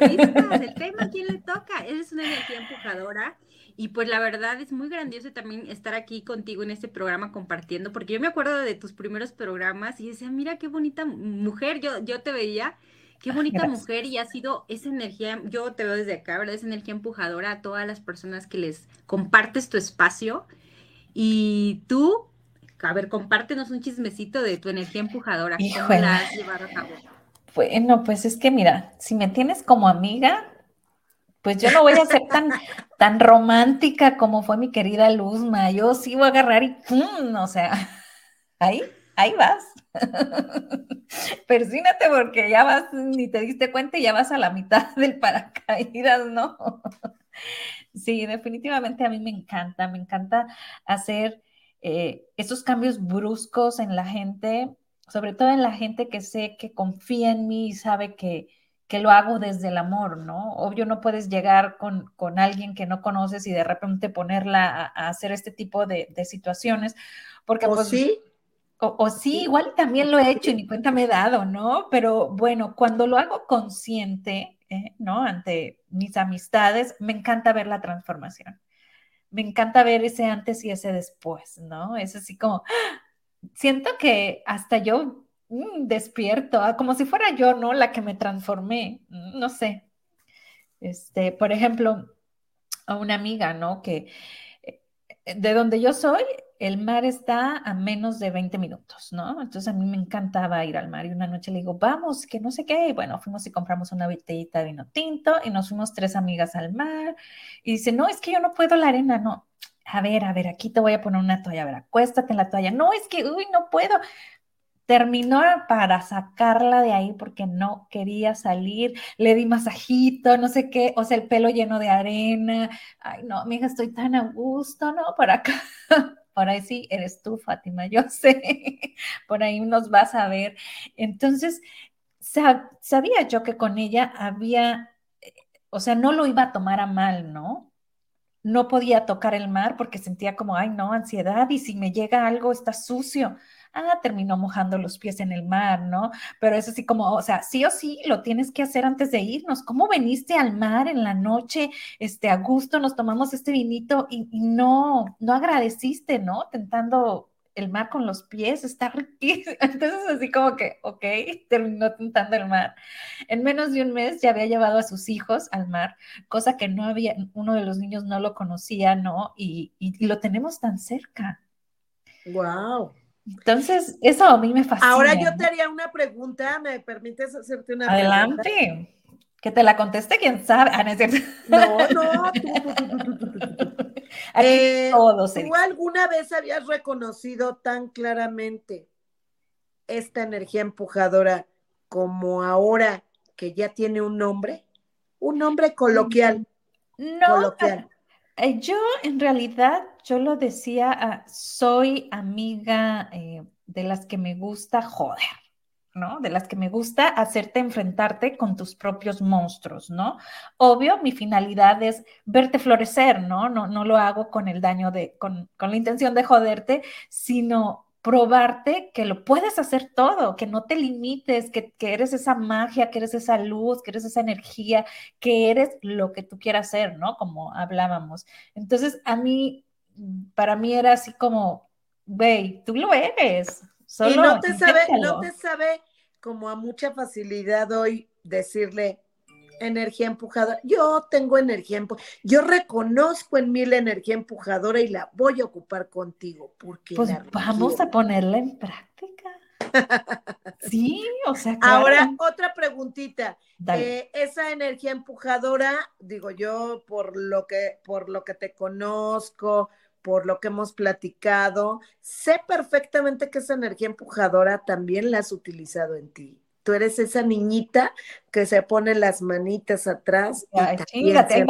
listas, el tema, ¿quién le toca? Eres una energía empujadora. Y pues la verdad es muy grandioso también estar aquí contigo en este programa compartiendo, porque yo me acuerdo de tus primeros programas y decía, mira qué bonita mujer, yo, yo te veía, qué bonita mujer y ha sido esa energía, yo te veo desde acá, ¿verdad? Esa energía empujadora a todas las personas que les compartes tu espacio y tú, a ver, compártenos un chismecito de tu energía empujadora. ¿Cómo la has llevado a cabo? Bueno, pues es que mira, si me tienes como amiga, pues yo no voy a ser tan, [LAUGHS] tan romántica como fue mi querida Luzma. Yo sí voy a agarrar y ¡pum! O sea, ahí, ahí vas. [LAUGHS] Persínate porque ya vas, ni te diste cuenta y ya vas a la mitad del paracaídas, ¿no? Sí, definitivamente a mí me encanta, me encanta hacer eh, esos cambios bruscos en la gente, sobre todo en la gente que sé que confía en mí y sabe que, que lo hago desde el amor, ¿no? Obvio no puedes llegar con, con alguien que no conoces y de repente ponerla a, hacer este tipo de, situaciones, porque ¿O pues, sí. O, sí, igual también lo he hecho y ni cuenta me he dado, ¿no? Pero bueno, cuando lo hago consciente, eh, ¿no? Ante mis amistades, me encanta ver la transformación. Me encanta ver ese antes y ese después, ¿no? Es así como, siento que hasta yo mm, despierto, ah, como si fuera yo, ¿no? La que me transformé, mm, no sé. Este, por ejemplo, a una amiga, ¿no? Que eh, de donde yo soy, el mar está a menos de 20 minutos, ¿no? Entonces a mí me encantaba ir al mar y una noche le digo, vamos, que no sé qué. Y bueno, fuimos y compramos una botellita de vino tinto y nos fuimos tres amigas al mar. Y dice, no, es que yo no puedo la arena, no. A ver, a ver, aquí te voy a poner una toalla, a ver, acuéstate en la toalla. No, es que, uy, no puedo. Terminó para sacarla de ahí porque no quería salir, le di masajito, no sé qué, o sea, el pelo lleno de arena. Ay, no, amiga, estoy tan a gusto, ¿no? Para acá. [LAUGHS] Por ahí sí, eres tú, Fátima, [LAUGHS] yo sé, por ahí nos vas a ver. Entonces, sabía yo que con ella había, o sea, no lo iba a tomar a mal, ¿no? No podía tocar el mar porque sentía como, ay, no, ansiedad, y si me llega algo está sucio ah, terminó mojando los pies en el mar, ¿no? Pero es así como, o sea, sí o sí lo tienes que hacer antes de irnos. ¿Cómo veniste al mar en la noche, este, a gusto, nos tomamos este vinito y, no, no agradeciste, ¿no? Tentando el mar con los pies, está riquísimo. [LAUGHS] Entonces, así como que, ok, terminó tentando el mar. En menos de un mes ya había llevado a sus hijos al mar, cosa que no había, uno de los niños no lo conocía, ¿no? Y, y lo tenemos tan cerca. Wow. Entonces, eso a mí me fascina. Ahora yo te haría una pregunta, ¿me permites hacerte una pregunta? Adelante. Que te la conteste quién sabe. Ah, no es cierto. No, no, [LAUGHS] tú, eh, ¿Tú alguna vez habías reconocido tan claramente esta energía empujadora como ahora que ya tiene un nombre? Un nombre coloquial. No, coloquial. Eh, yo en realidad, yo lo decía, ah, soy amiga eh, de las que me gusta joder, ¿no? De las que me gusta hacerte enfrentarte con tus propios monstruos, ¿no? Obvio, mi finalidad es verte florecer, ¿no? No, no lo hago con el daño de, con, con la intención de joderte, sino probarte que lo puedes hacer todo, que no te limites, que, eres esa magia, que eres esa luz, que eres esa energía, que eres lo que tú quieras ser, ¿no? Como hablábamos. Entonces, a mí, para mí era así como, ve, tú lo eres. Solo y no te sabe, no te sabe como a mucha facilidad hoy decirle, energía empujadora. Yo tengo energía empujadora. Yo reconozco en mí la energía empujadora y la voy a ocupar contigo. Porque pues vamos a ponerla en práctica. [LAUGHS] sí, o sea. Ahora, otra preguntita. Eh, esa energía empujadora, digo yo, por lo que, por lo que te conozco, por lo que hemos platicado, sé perfectamente que esa energía empujadora también la has utilizado en ti tú eres esa niñita que se pone las manitas atrás. Ay, chingate,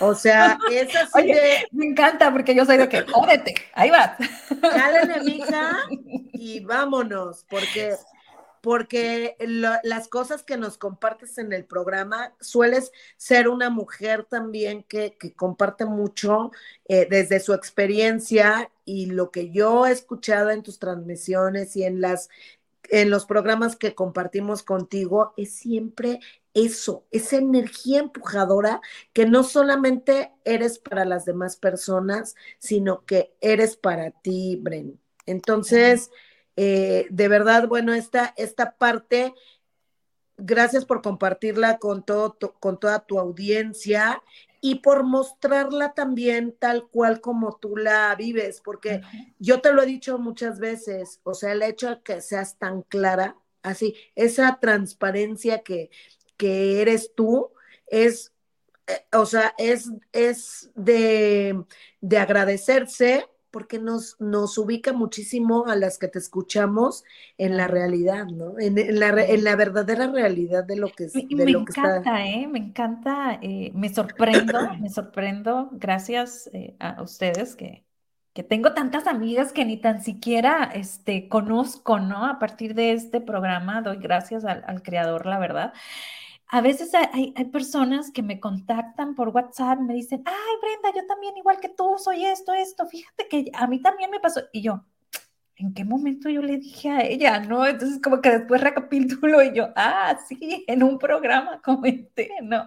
O sea, [LAUGHS] es así Oye, Me encanta porque yo soy de que, jódete, ahí vas. Cálale, mija, [LAUGHS] y vámonos, porque porque las cosas que nos compartes en el programa, sueles ser una mujer también que, comparte mucho eh, desde su experiencia y lo que yo he escuchado en tus transmisiones y en las en los programas que compartimos contigo es siempre eso, esa energía empujadora que no solamente eres para las demás personas, sino que eres para ti, Bren. Entonces, eh, de verdad, bueno, esta, esta parte, gracias por compartirla con, todo con toda tu audiencia y por mostrarla también tal cual como tú la vives, porque yo te lo he dicho muchas veces, o sea, el hecho de que seas tan clara, así, esa transparencia que, que eres tú, es, eh, o sea, es, es de, de agradecerse porque nos, nos ubica muchísimo a las que te escuchamos en la realidad, ¿no? En, la, en la, verdadera realidad de lo que es. me encanta, ¿eh? Me encanta, eh, me sorprendo, me sorprendo, gracias eh, a ustedes que, que tengo tantas amigas que ni tan siquiera este, conozco, ¿no? A partir de este programa doy gracias al, al creador, la verdad a veces hay, personas que me contactan por WhatsApp, me dicen, ay Brenda, yo también igual que tú, soy esto, esto, fíjate que a mí también me pasó. Y yo, ¿en qué momento yo le dije a ella? ¿No? Entonces como que después recapitulo y yo, ah, sí, en un programa comenté, ¿no?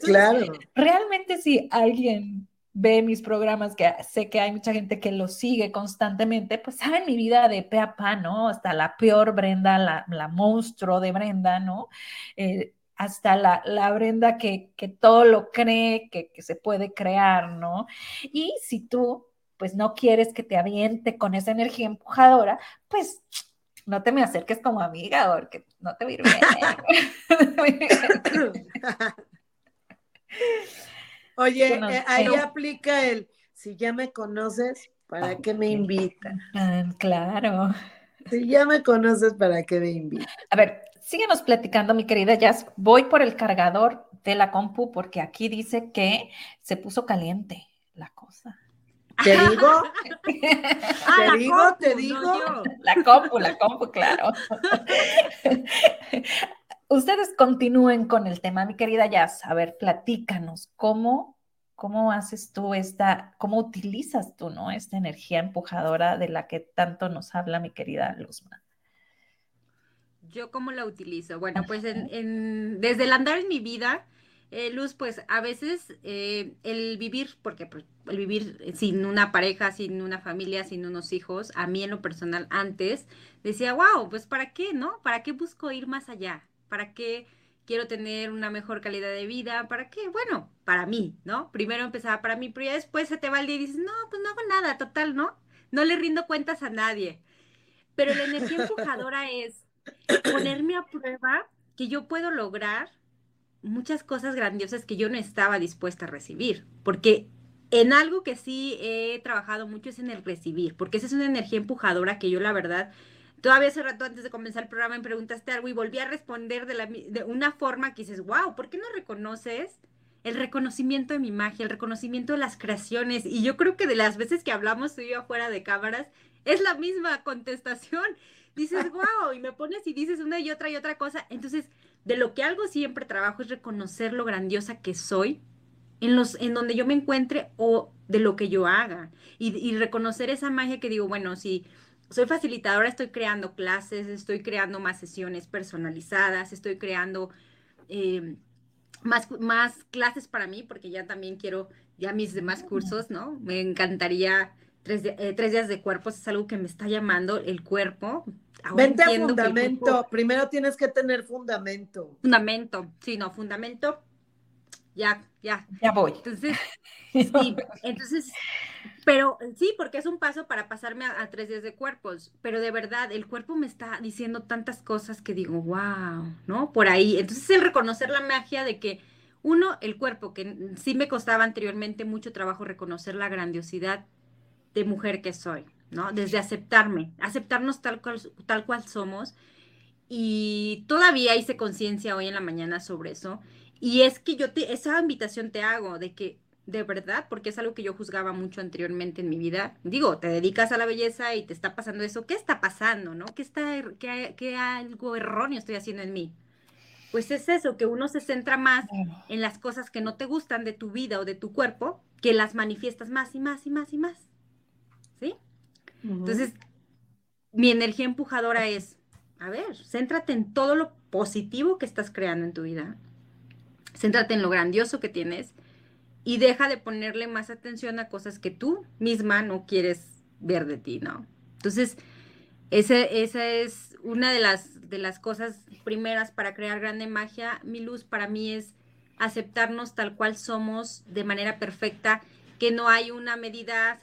claro. Realmente si alguien ve mis programas, que sé que hay mucha gente que lo sigue constantemente, pues saben mi vida de pe a pa, ¿no? Hasta la peor Brenda, la, la monstruo de Brenda, ¿no? Eh, hasta la, la Brenda que, todo lo cree, que, se puede crear, ¿no? Y si tú, pues no quieres que te aviente con esa energía empujadora, pues no te me acerques como amiga, porque no te va Oye, [LAUGHS] eh, ahí aplica el, si ya me conoces, ¿para qué me invitan? Ah, claro. Si ya me conoces, ¿para qué me invitan? A ver, síguenos platicando, mi querida Jazz. Voy por el cargador de la compu porque aquí dice que se puso caliente la cosa. ¿Te digo? [LAUGHS] Ah, ¿Te digo? ¿Te digo? la compu, la compu, claro. [LAUGHS] Ustedes continúen con el tema, mi querida Jazz. A ver, platícanos, ¿cómo, cómo haces tú esta, cómo utilizas tú, ¿no? Esta energía empujadora de la que tanto nos habla mi querida Luzma. ¿Yo cómo la utilizo? Bueno, pues en, desde el andar en mi vida, eh, Luz, pues a veces eh, el vivir, porque pues, el vivir sin una pareja, sin una familia, sin unos hijos, a mí en lo personal antes, decía, wow, pues ¿para qué, no? ¿Para qué busco ir más allá? ¿Para qué quiero tener una mejor calidad de vida? ¿Para qué? Bueno, para mí, ¿no? Primero empezaba para mí, pero ya después se te va el día y dices, no, pues no hago nada, total, ¿no? No le rindo cuentas a nadie. pero la energía [LAUGHS] empujadora es ponerme a prueba que yo puedo lograr muchas cosas grandiosas que yo no estaba dispuesta a recibir, porque en algo que sí he trabajado mucho es en el recibir, porque esa es una energía empujadora que yo la verdad, todavía hace rato antes de comenzar el programa me preguntaste algo y volví a responder de, una forma que dices, wow, ¿por qué no reconoces el reconocimiento de mi magia, el reconocimiento de las creaciones? Y yo creo que de las veces que hablamos tú y yo afuera de cámaras, es la misma contestación. Dices, [LAUGHS] wow, y me pones y dices una y otra y otra cosa. Entonces, de lo que algo siempre trabajo es reconocer lo grandiosa que soy en, los, en donde yo me encuentre o de lo que yo haga. Y, reconocer esa magia que digo, bueno, si soy facilitadora, estoy creando clases, estoy creando más sesiones personalizadas, estoy creando eh, más, más clases para mí, porque ya también quiero ya mis demás cursos, ¿no? Me encantaría tres, eh, tres días de cuerpos, es algo que me está llamando el cuerpo. Vente a fundamento, primero tienes que tener fundamento. Fundamento, sí, no, fundamento ya, ya. Ya voy. Entonces, [LAUGHS] sí, entonces, pero sí, porque es un paso para pasarme a, tres días de cuerpos, pero de verdad, el cuerpo me está diciendo tantas cosas que digo, wow, ¿no? Por ahí. Entonces, el reconocer la magia de que, uno, el cuerpo, que sí me costaba anteriormente mucho trabajo reconocer la grandiosidad de mujer que soy, ¿no? Desde aceptarme, aceptarnos tal cual, tal cual somos. Y todavía hice conciencia hoy en la mañana sobre eso. Y es que yo te, esa invitación te hago de que de verdad, porque es algo que yo juzgaba mucho anteriormente en mi vida. Digo, te dedicas a la belleza y te está pasando eso. ¿Qué está pasando, no? ¿Qué, está, er, qué, qué algo erróneo estoy haciendo en mí? Pues es eso, que uno se centra más en las cosas que no te gustan de tu vida o de tu cuerpo, que las manifiestas más y más y más y más. Entonces, mi energía empujadora es, a ver, céntrate en todo lo positivo que estás creando en tu vida Céntrate en lo grandioso que tienes y deja de ponerle más atención a cosas que tú misma no quieres ver de ti, ¿no? Entonces, esa, esa es una de las, de las cosas primeras para crear grande magia. Mi luz para mí es aceptarnos tal cual somos de manera perfecta, que no hay una medida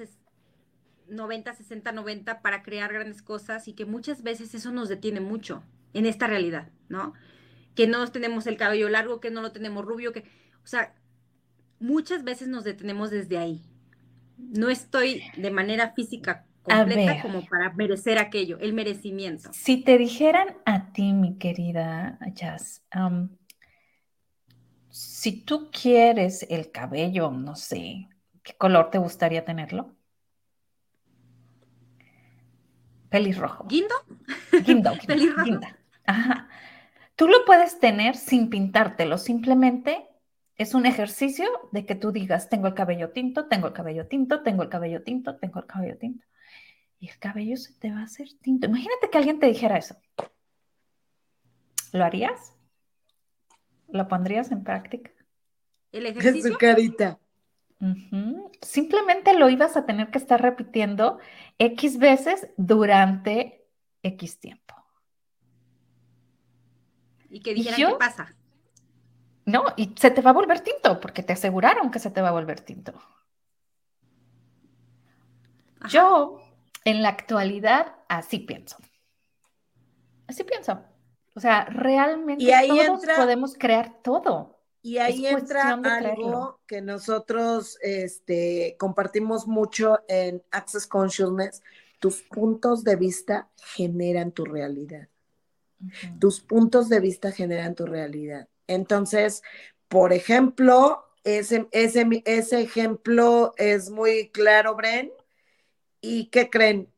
90, 60, 90 para crear grandes cosas y que muchas veces eso nos detiene mucho en esta realidad, ¿no? que no tenemos el cabello largo, que no lo tenemos rubio, que, o sea, muchas veces nos detenemos desde ahí. No estoy de manera física completa como para merecer aquello, el merecimiento. Si te dijeran a ti, mi querida Jazz, si tú quieres el cabello, no sé, ¿qué color te gustaría tenerlo? Pelirrojo. ¿Guindo? Guindo. [LAUGHS] Pelirrojo. Ajá. Tú lo puedes tener sin pintártelo, simplemente es un ejercicio de que tú digas, tengo el cabello tinto, tengo el cabello tinto, tengo el cabello tinto, tengo el cabello tinto. Y el cabello se te va a hacer tinto. Imagínate que alguien te dijera eso. ¿Lo harías? ¿Lo pondrías en práctica? ¿El [LAUGHS] ejercicio? Su carita. Simplemente lo ibas a tener que estar repitiendo X veces durante X tiempo y que dijeran qué pasa. No, y se te va a volver tinto, porque te aseguraron que se te va a volver tinto. Yo, en la actualidad, así pienso. Así pienso. O sea, realmente todos podemos crear todo. Y ahí entra algo que nosotros este, compartimos mucho en Access Consciousness. Tus puntos de vista generan tu realidad. Tus puntos de vista generan tu realidad. Entonces, por ejemplo, ese, ese, ese ejemplo es muy claro, Bren. ¿Y qué creen?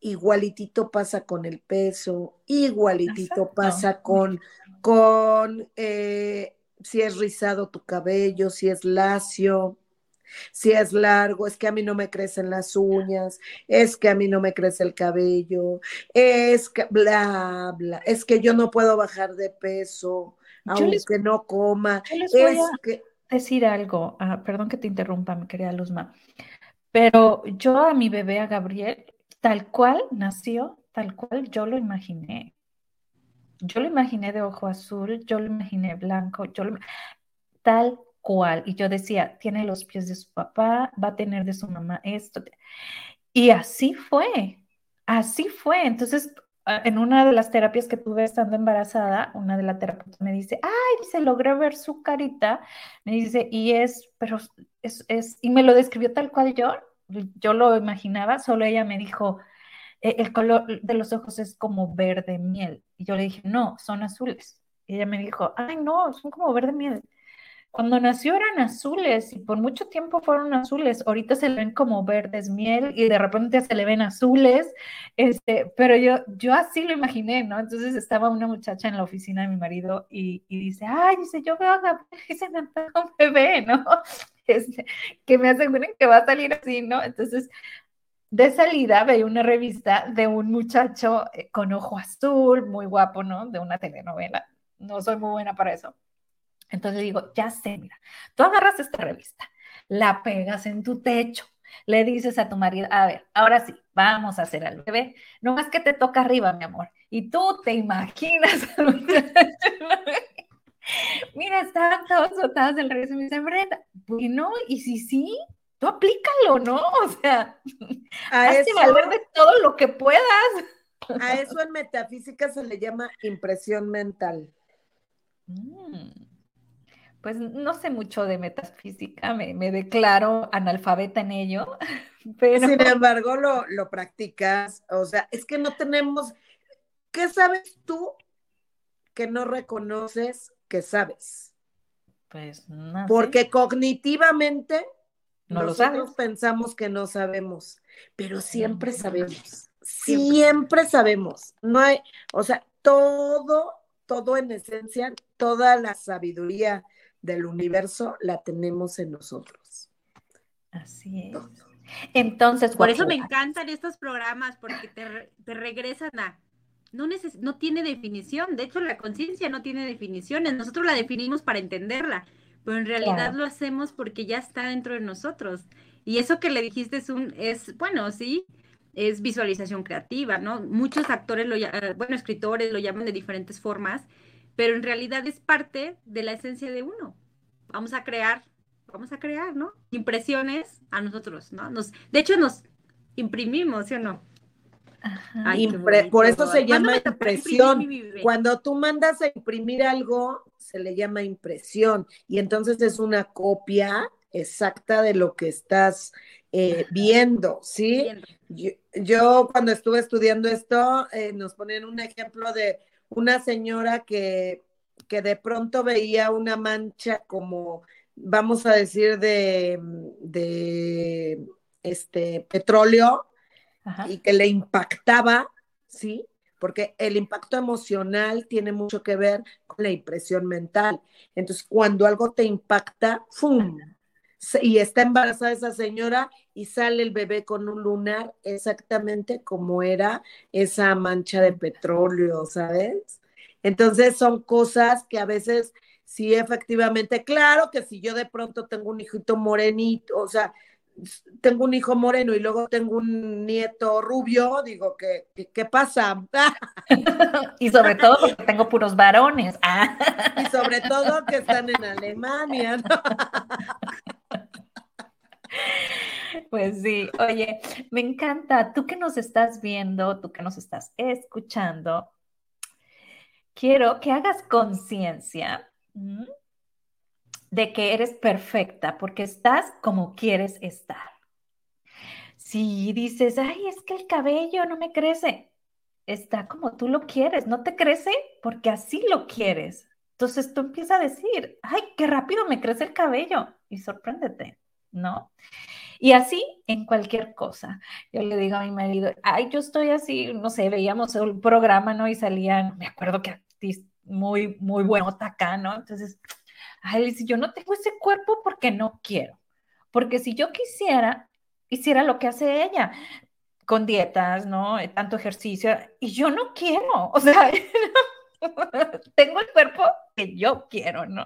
Igualitito pasa con el peso, igualitito pasa con, con eh, si es rizado tu cabello, si es lacio, si es largo, es que a mí no me crecen las uñas, es que a mí no me crece el cabello, es que bla, bla, es que yo no puedo bajar de peso, aunque no coma. es que... decir algo, ah, perdón que te interrumpa, mi querida Luzma, pero yo a mi bebé, a Gabriel, tal cual nació, tal cual yo lo imaginé. Yo lo imaginé de ojo azul, yo lo imaginé blanco, yo lo... tal cual. Y yo decía, tiene los pies de su papá, va a tener de su mamá esto. Y así fue. así fue. Entonces, en una de las terapias que tuve estando embarazada, una de las terapeutas me dice, ay, se logré ver su carita, me dice, y es, pero es, es, y me lo describió tal cual yo, yo lo imaginaba, solo ella me dijo, el color de los ojos es como verde miel. Y yo le dije, no, son azules. Y ella me dijo, ay, no, son como verde miel. Cuando nació eran azules y por mucho tiempo fueron azules. Ahorita se le ven como verdes miel y de repente se le ven azules. Este, pero yo, yo así lo imaginé, ¿no? Entonces estaba una muchacha en la oficina de mi marido y, dice, ay, dice, yo veo a Gabriel [LAUGHS] y se me antoja un bebé, ¿no? [LAUGHS] Este, que me aseguren que va a salir así, ¿no? Entonces, de salida veía una revista de un muchacho eh, con ojo azul, muy guapo, ¿no? De una telenovela. No soy muy buena para eso. Entonces digo, ya sé, mira, tú agarras esta revista, la pegas en tu techo, le dices a tu marido, a ver, ahora sí, vamos a hacer al bebé, no más que te toca arriba, mi amor, y tú te imaginas [LAUGHS] Mira, estaban todos botados del revés y me dice, Brenda, bueno, y si sí, tú aplícalo, ¿no? O sea, a eso, valer de todo lo que puedas. A eso en metafísica se le llama impresión mental. Mm pues no sé mucho de metafísica, me, declaro analfabeta en ello, [LAUGHS] pero... Sin embargo, lo, lo, practicas, o sea, es que no tenemos, ¿qué sabes tú que no reconoces que sabes? Pues no Porque cognitivamente nosotros pensamos que no sabemos, pero siempre sabemos, siempre. sabemos, no hay, o sea, todo, todo en esencia, toda la sabiduría, del universo la tenemos en nosotros. Así es. Entonces, por eso me encantan estos programas, porque te, regresan a, no, no tiene definición, de hecho la conciencia no tiene definiciones, nosotros la definimos para entenderla, pero en realidad lo hacemos porque ya está dentro de nosotros. Y eso que le dijiste es un, es, bueno, sí, es visualización creativa, ¿no? Muchos actores, lo, bueno, escritores lo llaman de diferentes formas, pero en realidad es parte de la esencia de uno. Vamos a crear, vamos a crear, ¿no? Impresiones a nosotros, ¿no? Nos, de hecho, nos imprimimos, ¿sí o no? Por eso se llama impresión. Cuando tú mandas a imprimir algo, se le llama impresión. Y entonces es una copia exacta de lo que estás eh, viendo, ¿sí? Yo, cuando estuve estudiando esto, eh, nos ponen un ejemplo de una señora que, que de pronto veía una mancha como, vamos a decir, de, de este petróleo y que le impactaba, ¿sí? Porque el impacto emocional tiene mucho que ver con la impresión mental. Entonces, cuando algo te impacta, ¡fum! y está embarazada esa señora y sale el bebé con un lunar exactamente como era esa mancha de petróleo, ¿sabes? Entonces son cosas que a veces sí efectivamente, claro que si yo de pronto tengo un hijito morenito, o sea, tengo un hijo moreno y luego tengo un nieto rubio, digo, ¿qué, qué, pasa? [LAUGHS] y sobre todo porque tengo puros varones. y sobre todo que están en Alemania. ¿no? Pues sí, oye, me encanta, tú que nos estás viendo, tú que nos estás escuchando, quiero que hagas conciencia de que eres perfecta porque estás como quieres estar. Si dices, ay, es que el cabello no me crece, está como tú lo quieres, no te crece porque así lo quieres. Entonces tú empiezas a decir, ay, qué rápido me crece el cabello y sorpréndete, ¿no? Y así en cualquier cosa. Yo le digo a mi marido, ay, yo estoy así, no sé, veíamos el programa, ¿no? Y salían, me acuerdo que muy, muy buenota acá, ¿no? Entonces, ay, yo no tengo ese cuerpo porque no quiero. Porque si yo quisiera, hiciera lo que hace ella, con dietas, ¿no? Tanto ejercicio, y yo no quiero, o sea, [LAUGHS] tengo el cuerpo que yo quiero, ¿no?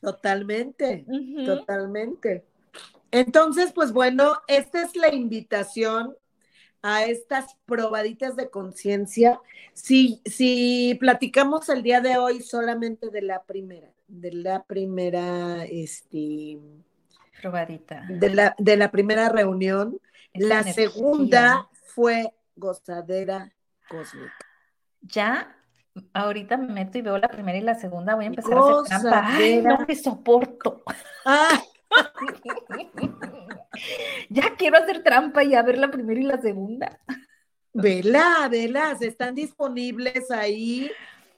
Totalmente, totalmente. Entonces, pues bueno, esta es la invitación a estas probaditas de conciencia. Si, si platicamos el día de hoy solamente de la primera, de la primera, este, probadita. De la, de la primera reunión, la segunda fue gozadera cósmica. Ya, ahorita me meto y veo la primera y la segunda, voy a empezar a hacer trampa. Ay, no me soporto. Ah. Ya quiero hacer trampa y a ver la primera y la segunda. Vela, velas, están disponibles ahí.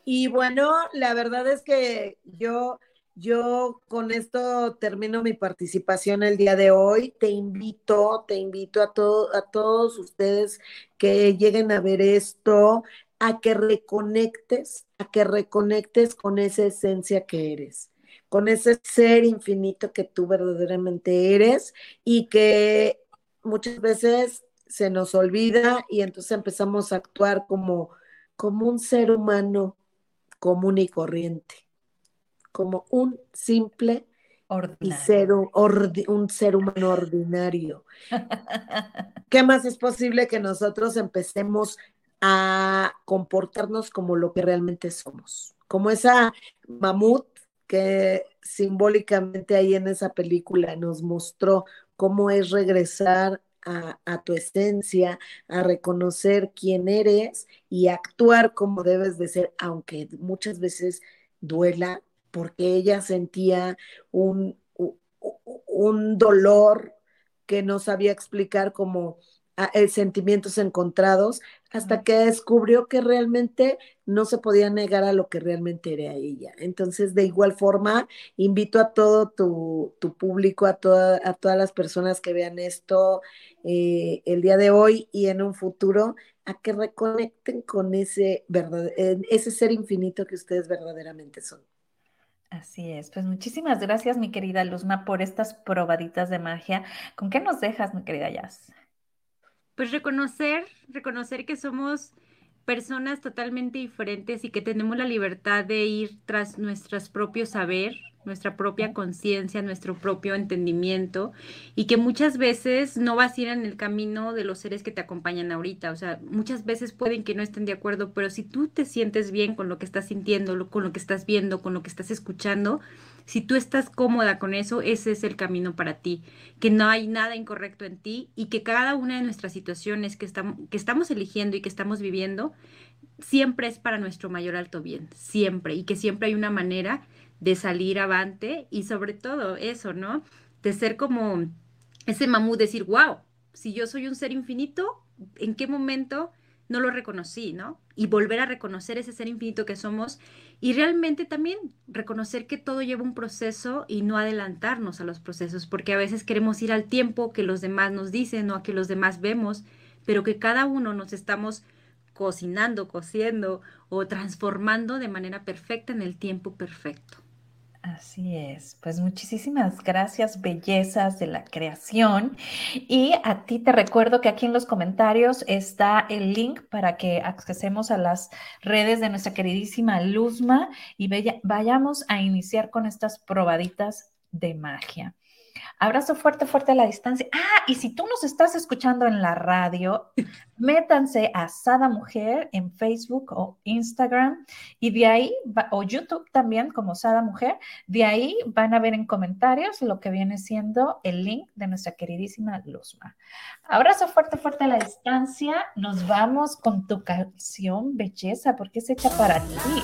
Y bueno, la verdad es que yo, yo con esto termino mi participación el día de hoy. Te invito, te invito a, todo, a todos ustedes que lleguen a ver esto, a que reconectes, a que reconectes con esa esencia que eres con ese ser infinito que tú verdaderamente eres y que muchas veces se nos olvida y entonces empezamos a actuar como, como un ser humano común y corriente, como un simple y ser, un ser humano ordinario. [LAUGHS] ¿Qué más es posible que nosotros empecemos a comportarnos como lo que realmente somos? Como esa mamut que simbólicamente ahí en esa película nos mostró cómo es regresar a, tu esencia, a reconocer quién eres y actuar como debes de ser, aunque muchas veces duela, porque ella sentía un, un dolor que no sabía explicar como eh, sentimientos encontrados hasta que descubrió que realmente no se podía negar a lo que realmente era ella. Entonces, de igual forma, invito a todo tu, público, a, a todas las personas que vean esto eh, el día de hoy y en un futuro, a que reconecten con ese, verdad, ese ser infinito que ustedes verdaderamente son. Así es, pues muchísimas gracias, mi querida Luzma, por estas probaditas de magia. ¿Con qué nos dejas, mi querida Jazz? Pues reconocer, reconocer que somos personas totalmente diferentes y que tenemos la libertad de ir tras nuestro propio saber, nuestra propia conciencia, nuestro propio entendimiento y que muchas veces no vas a ir en el camino de los seres que te acompañan ahorita. O sea, muchas veces pueden que no estén de acuerdo, pero si tú te sientes bien con lo que estás sintiendo, con lo que estás viendo, con lo que estás escuchando, si tú estás cómoda con eso, ese es el camino para ti, que no hay nada incorrecto en ti y que cada una de nuestras situaciones que estamos, que estamos eligiendo y que estamos viviendo, siempre es para nuestro mayor alto bien, siempre, y que siempre hay una manera de salir avante y sobre todo eso, ¿no? De ser como ese mamú, decir, wow, si yo soy un ser infinito, ¿en qué momento no lo reconocí, ¿no? Y volver a reconocer ese ser infinito que somos y realmente también reconocer que todo lleva un proceso y no adelantarnos a los procesos, porque a veces queremos ir al tiempo que los demás nos dicen o a que los demás vemos, pero que cada uno nos estamos cocinando, cociendo o transformando de manera perfecta en el tiempo perfecto. Así es, pues muchísimas gracias, bellezas de la creación. Y a ti te recuerdo que aquí en los comentarios está el link para que accesemos a las redes de nuestra queridísima Luzma y vayamos a iniciar con estas probaditas de magia. Abrazo fuerte, fuerte a la distancia. Ah, y si tú nos estás escuchando en la radio, métanse a Sada Mujer en Facebook o Instagram y de ahí, o YouTube también como Sada Mujer, de ahí van a ver en comentarios lo que viene siendo el link de nuestra queridísima Luzma. Abrazo fuerte, fuerte a la distancia. Nos vamos con tu canción, belleza, porque es hecha para ti.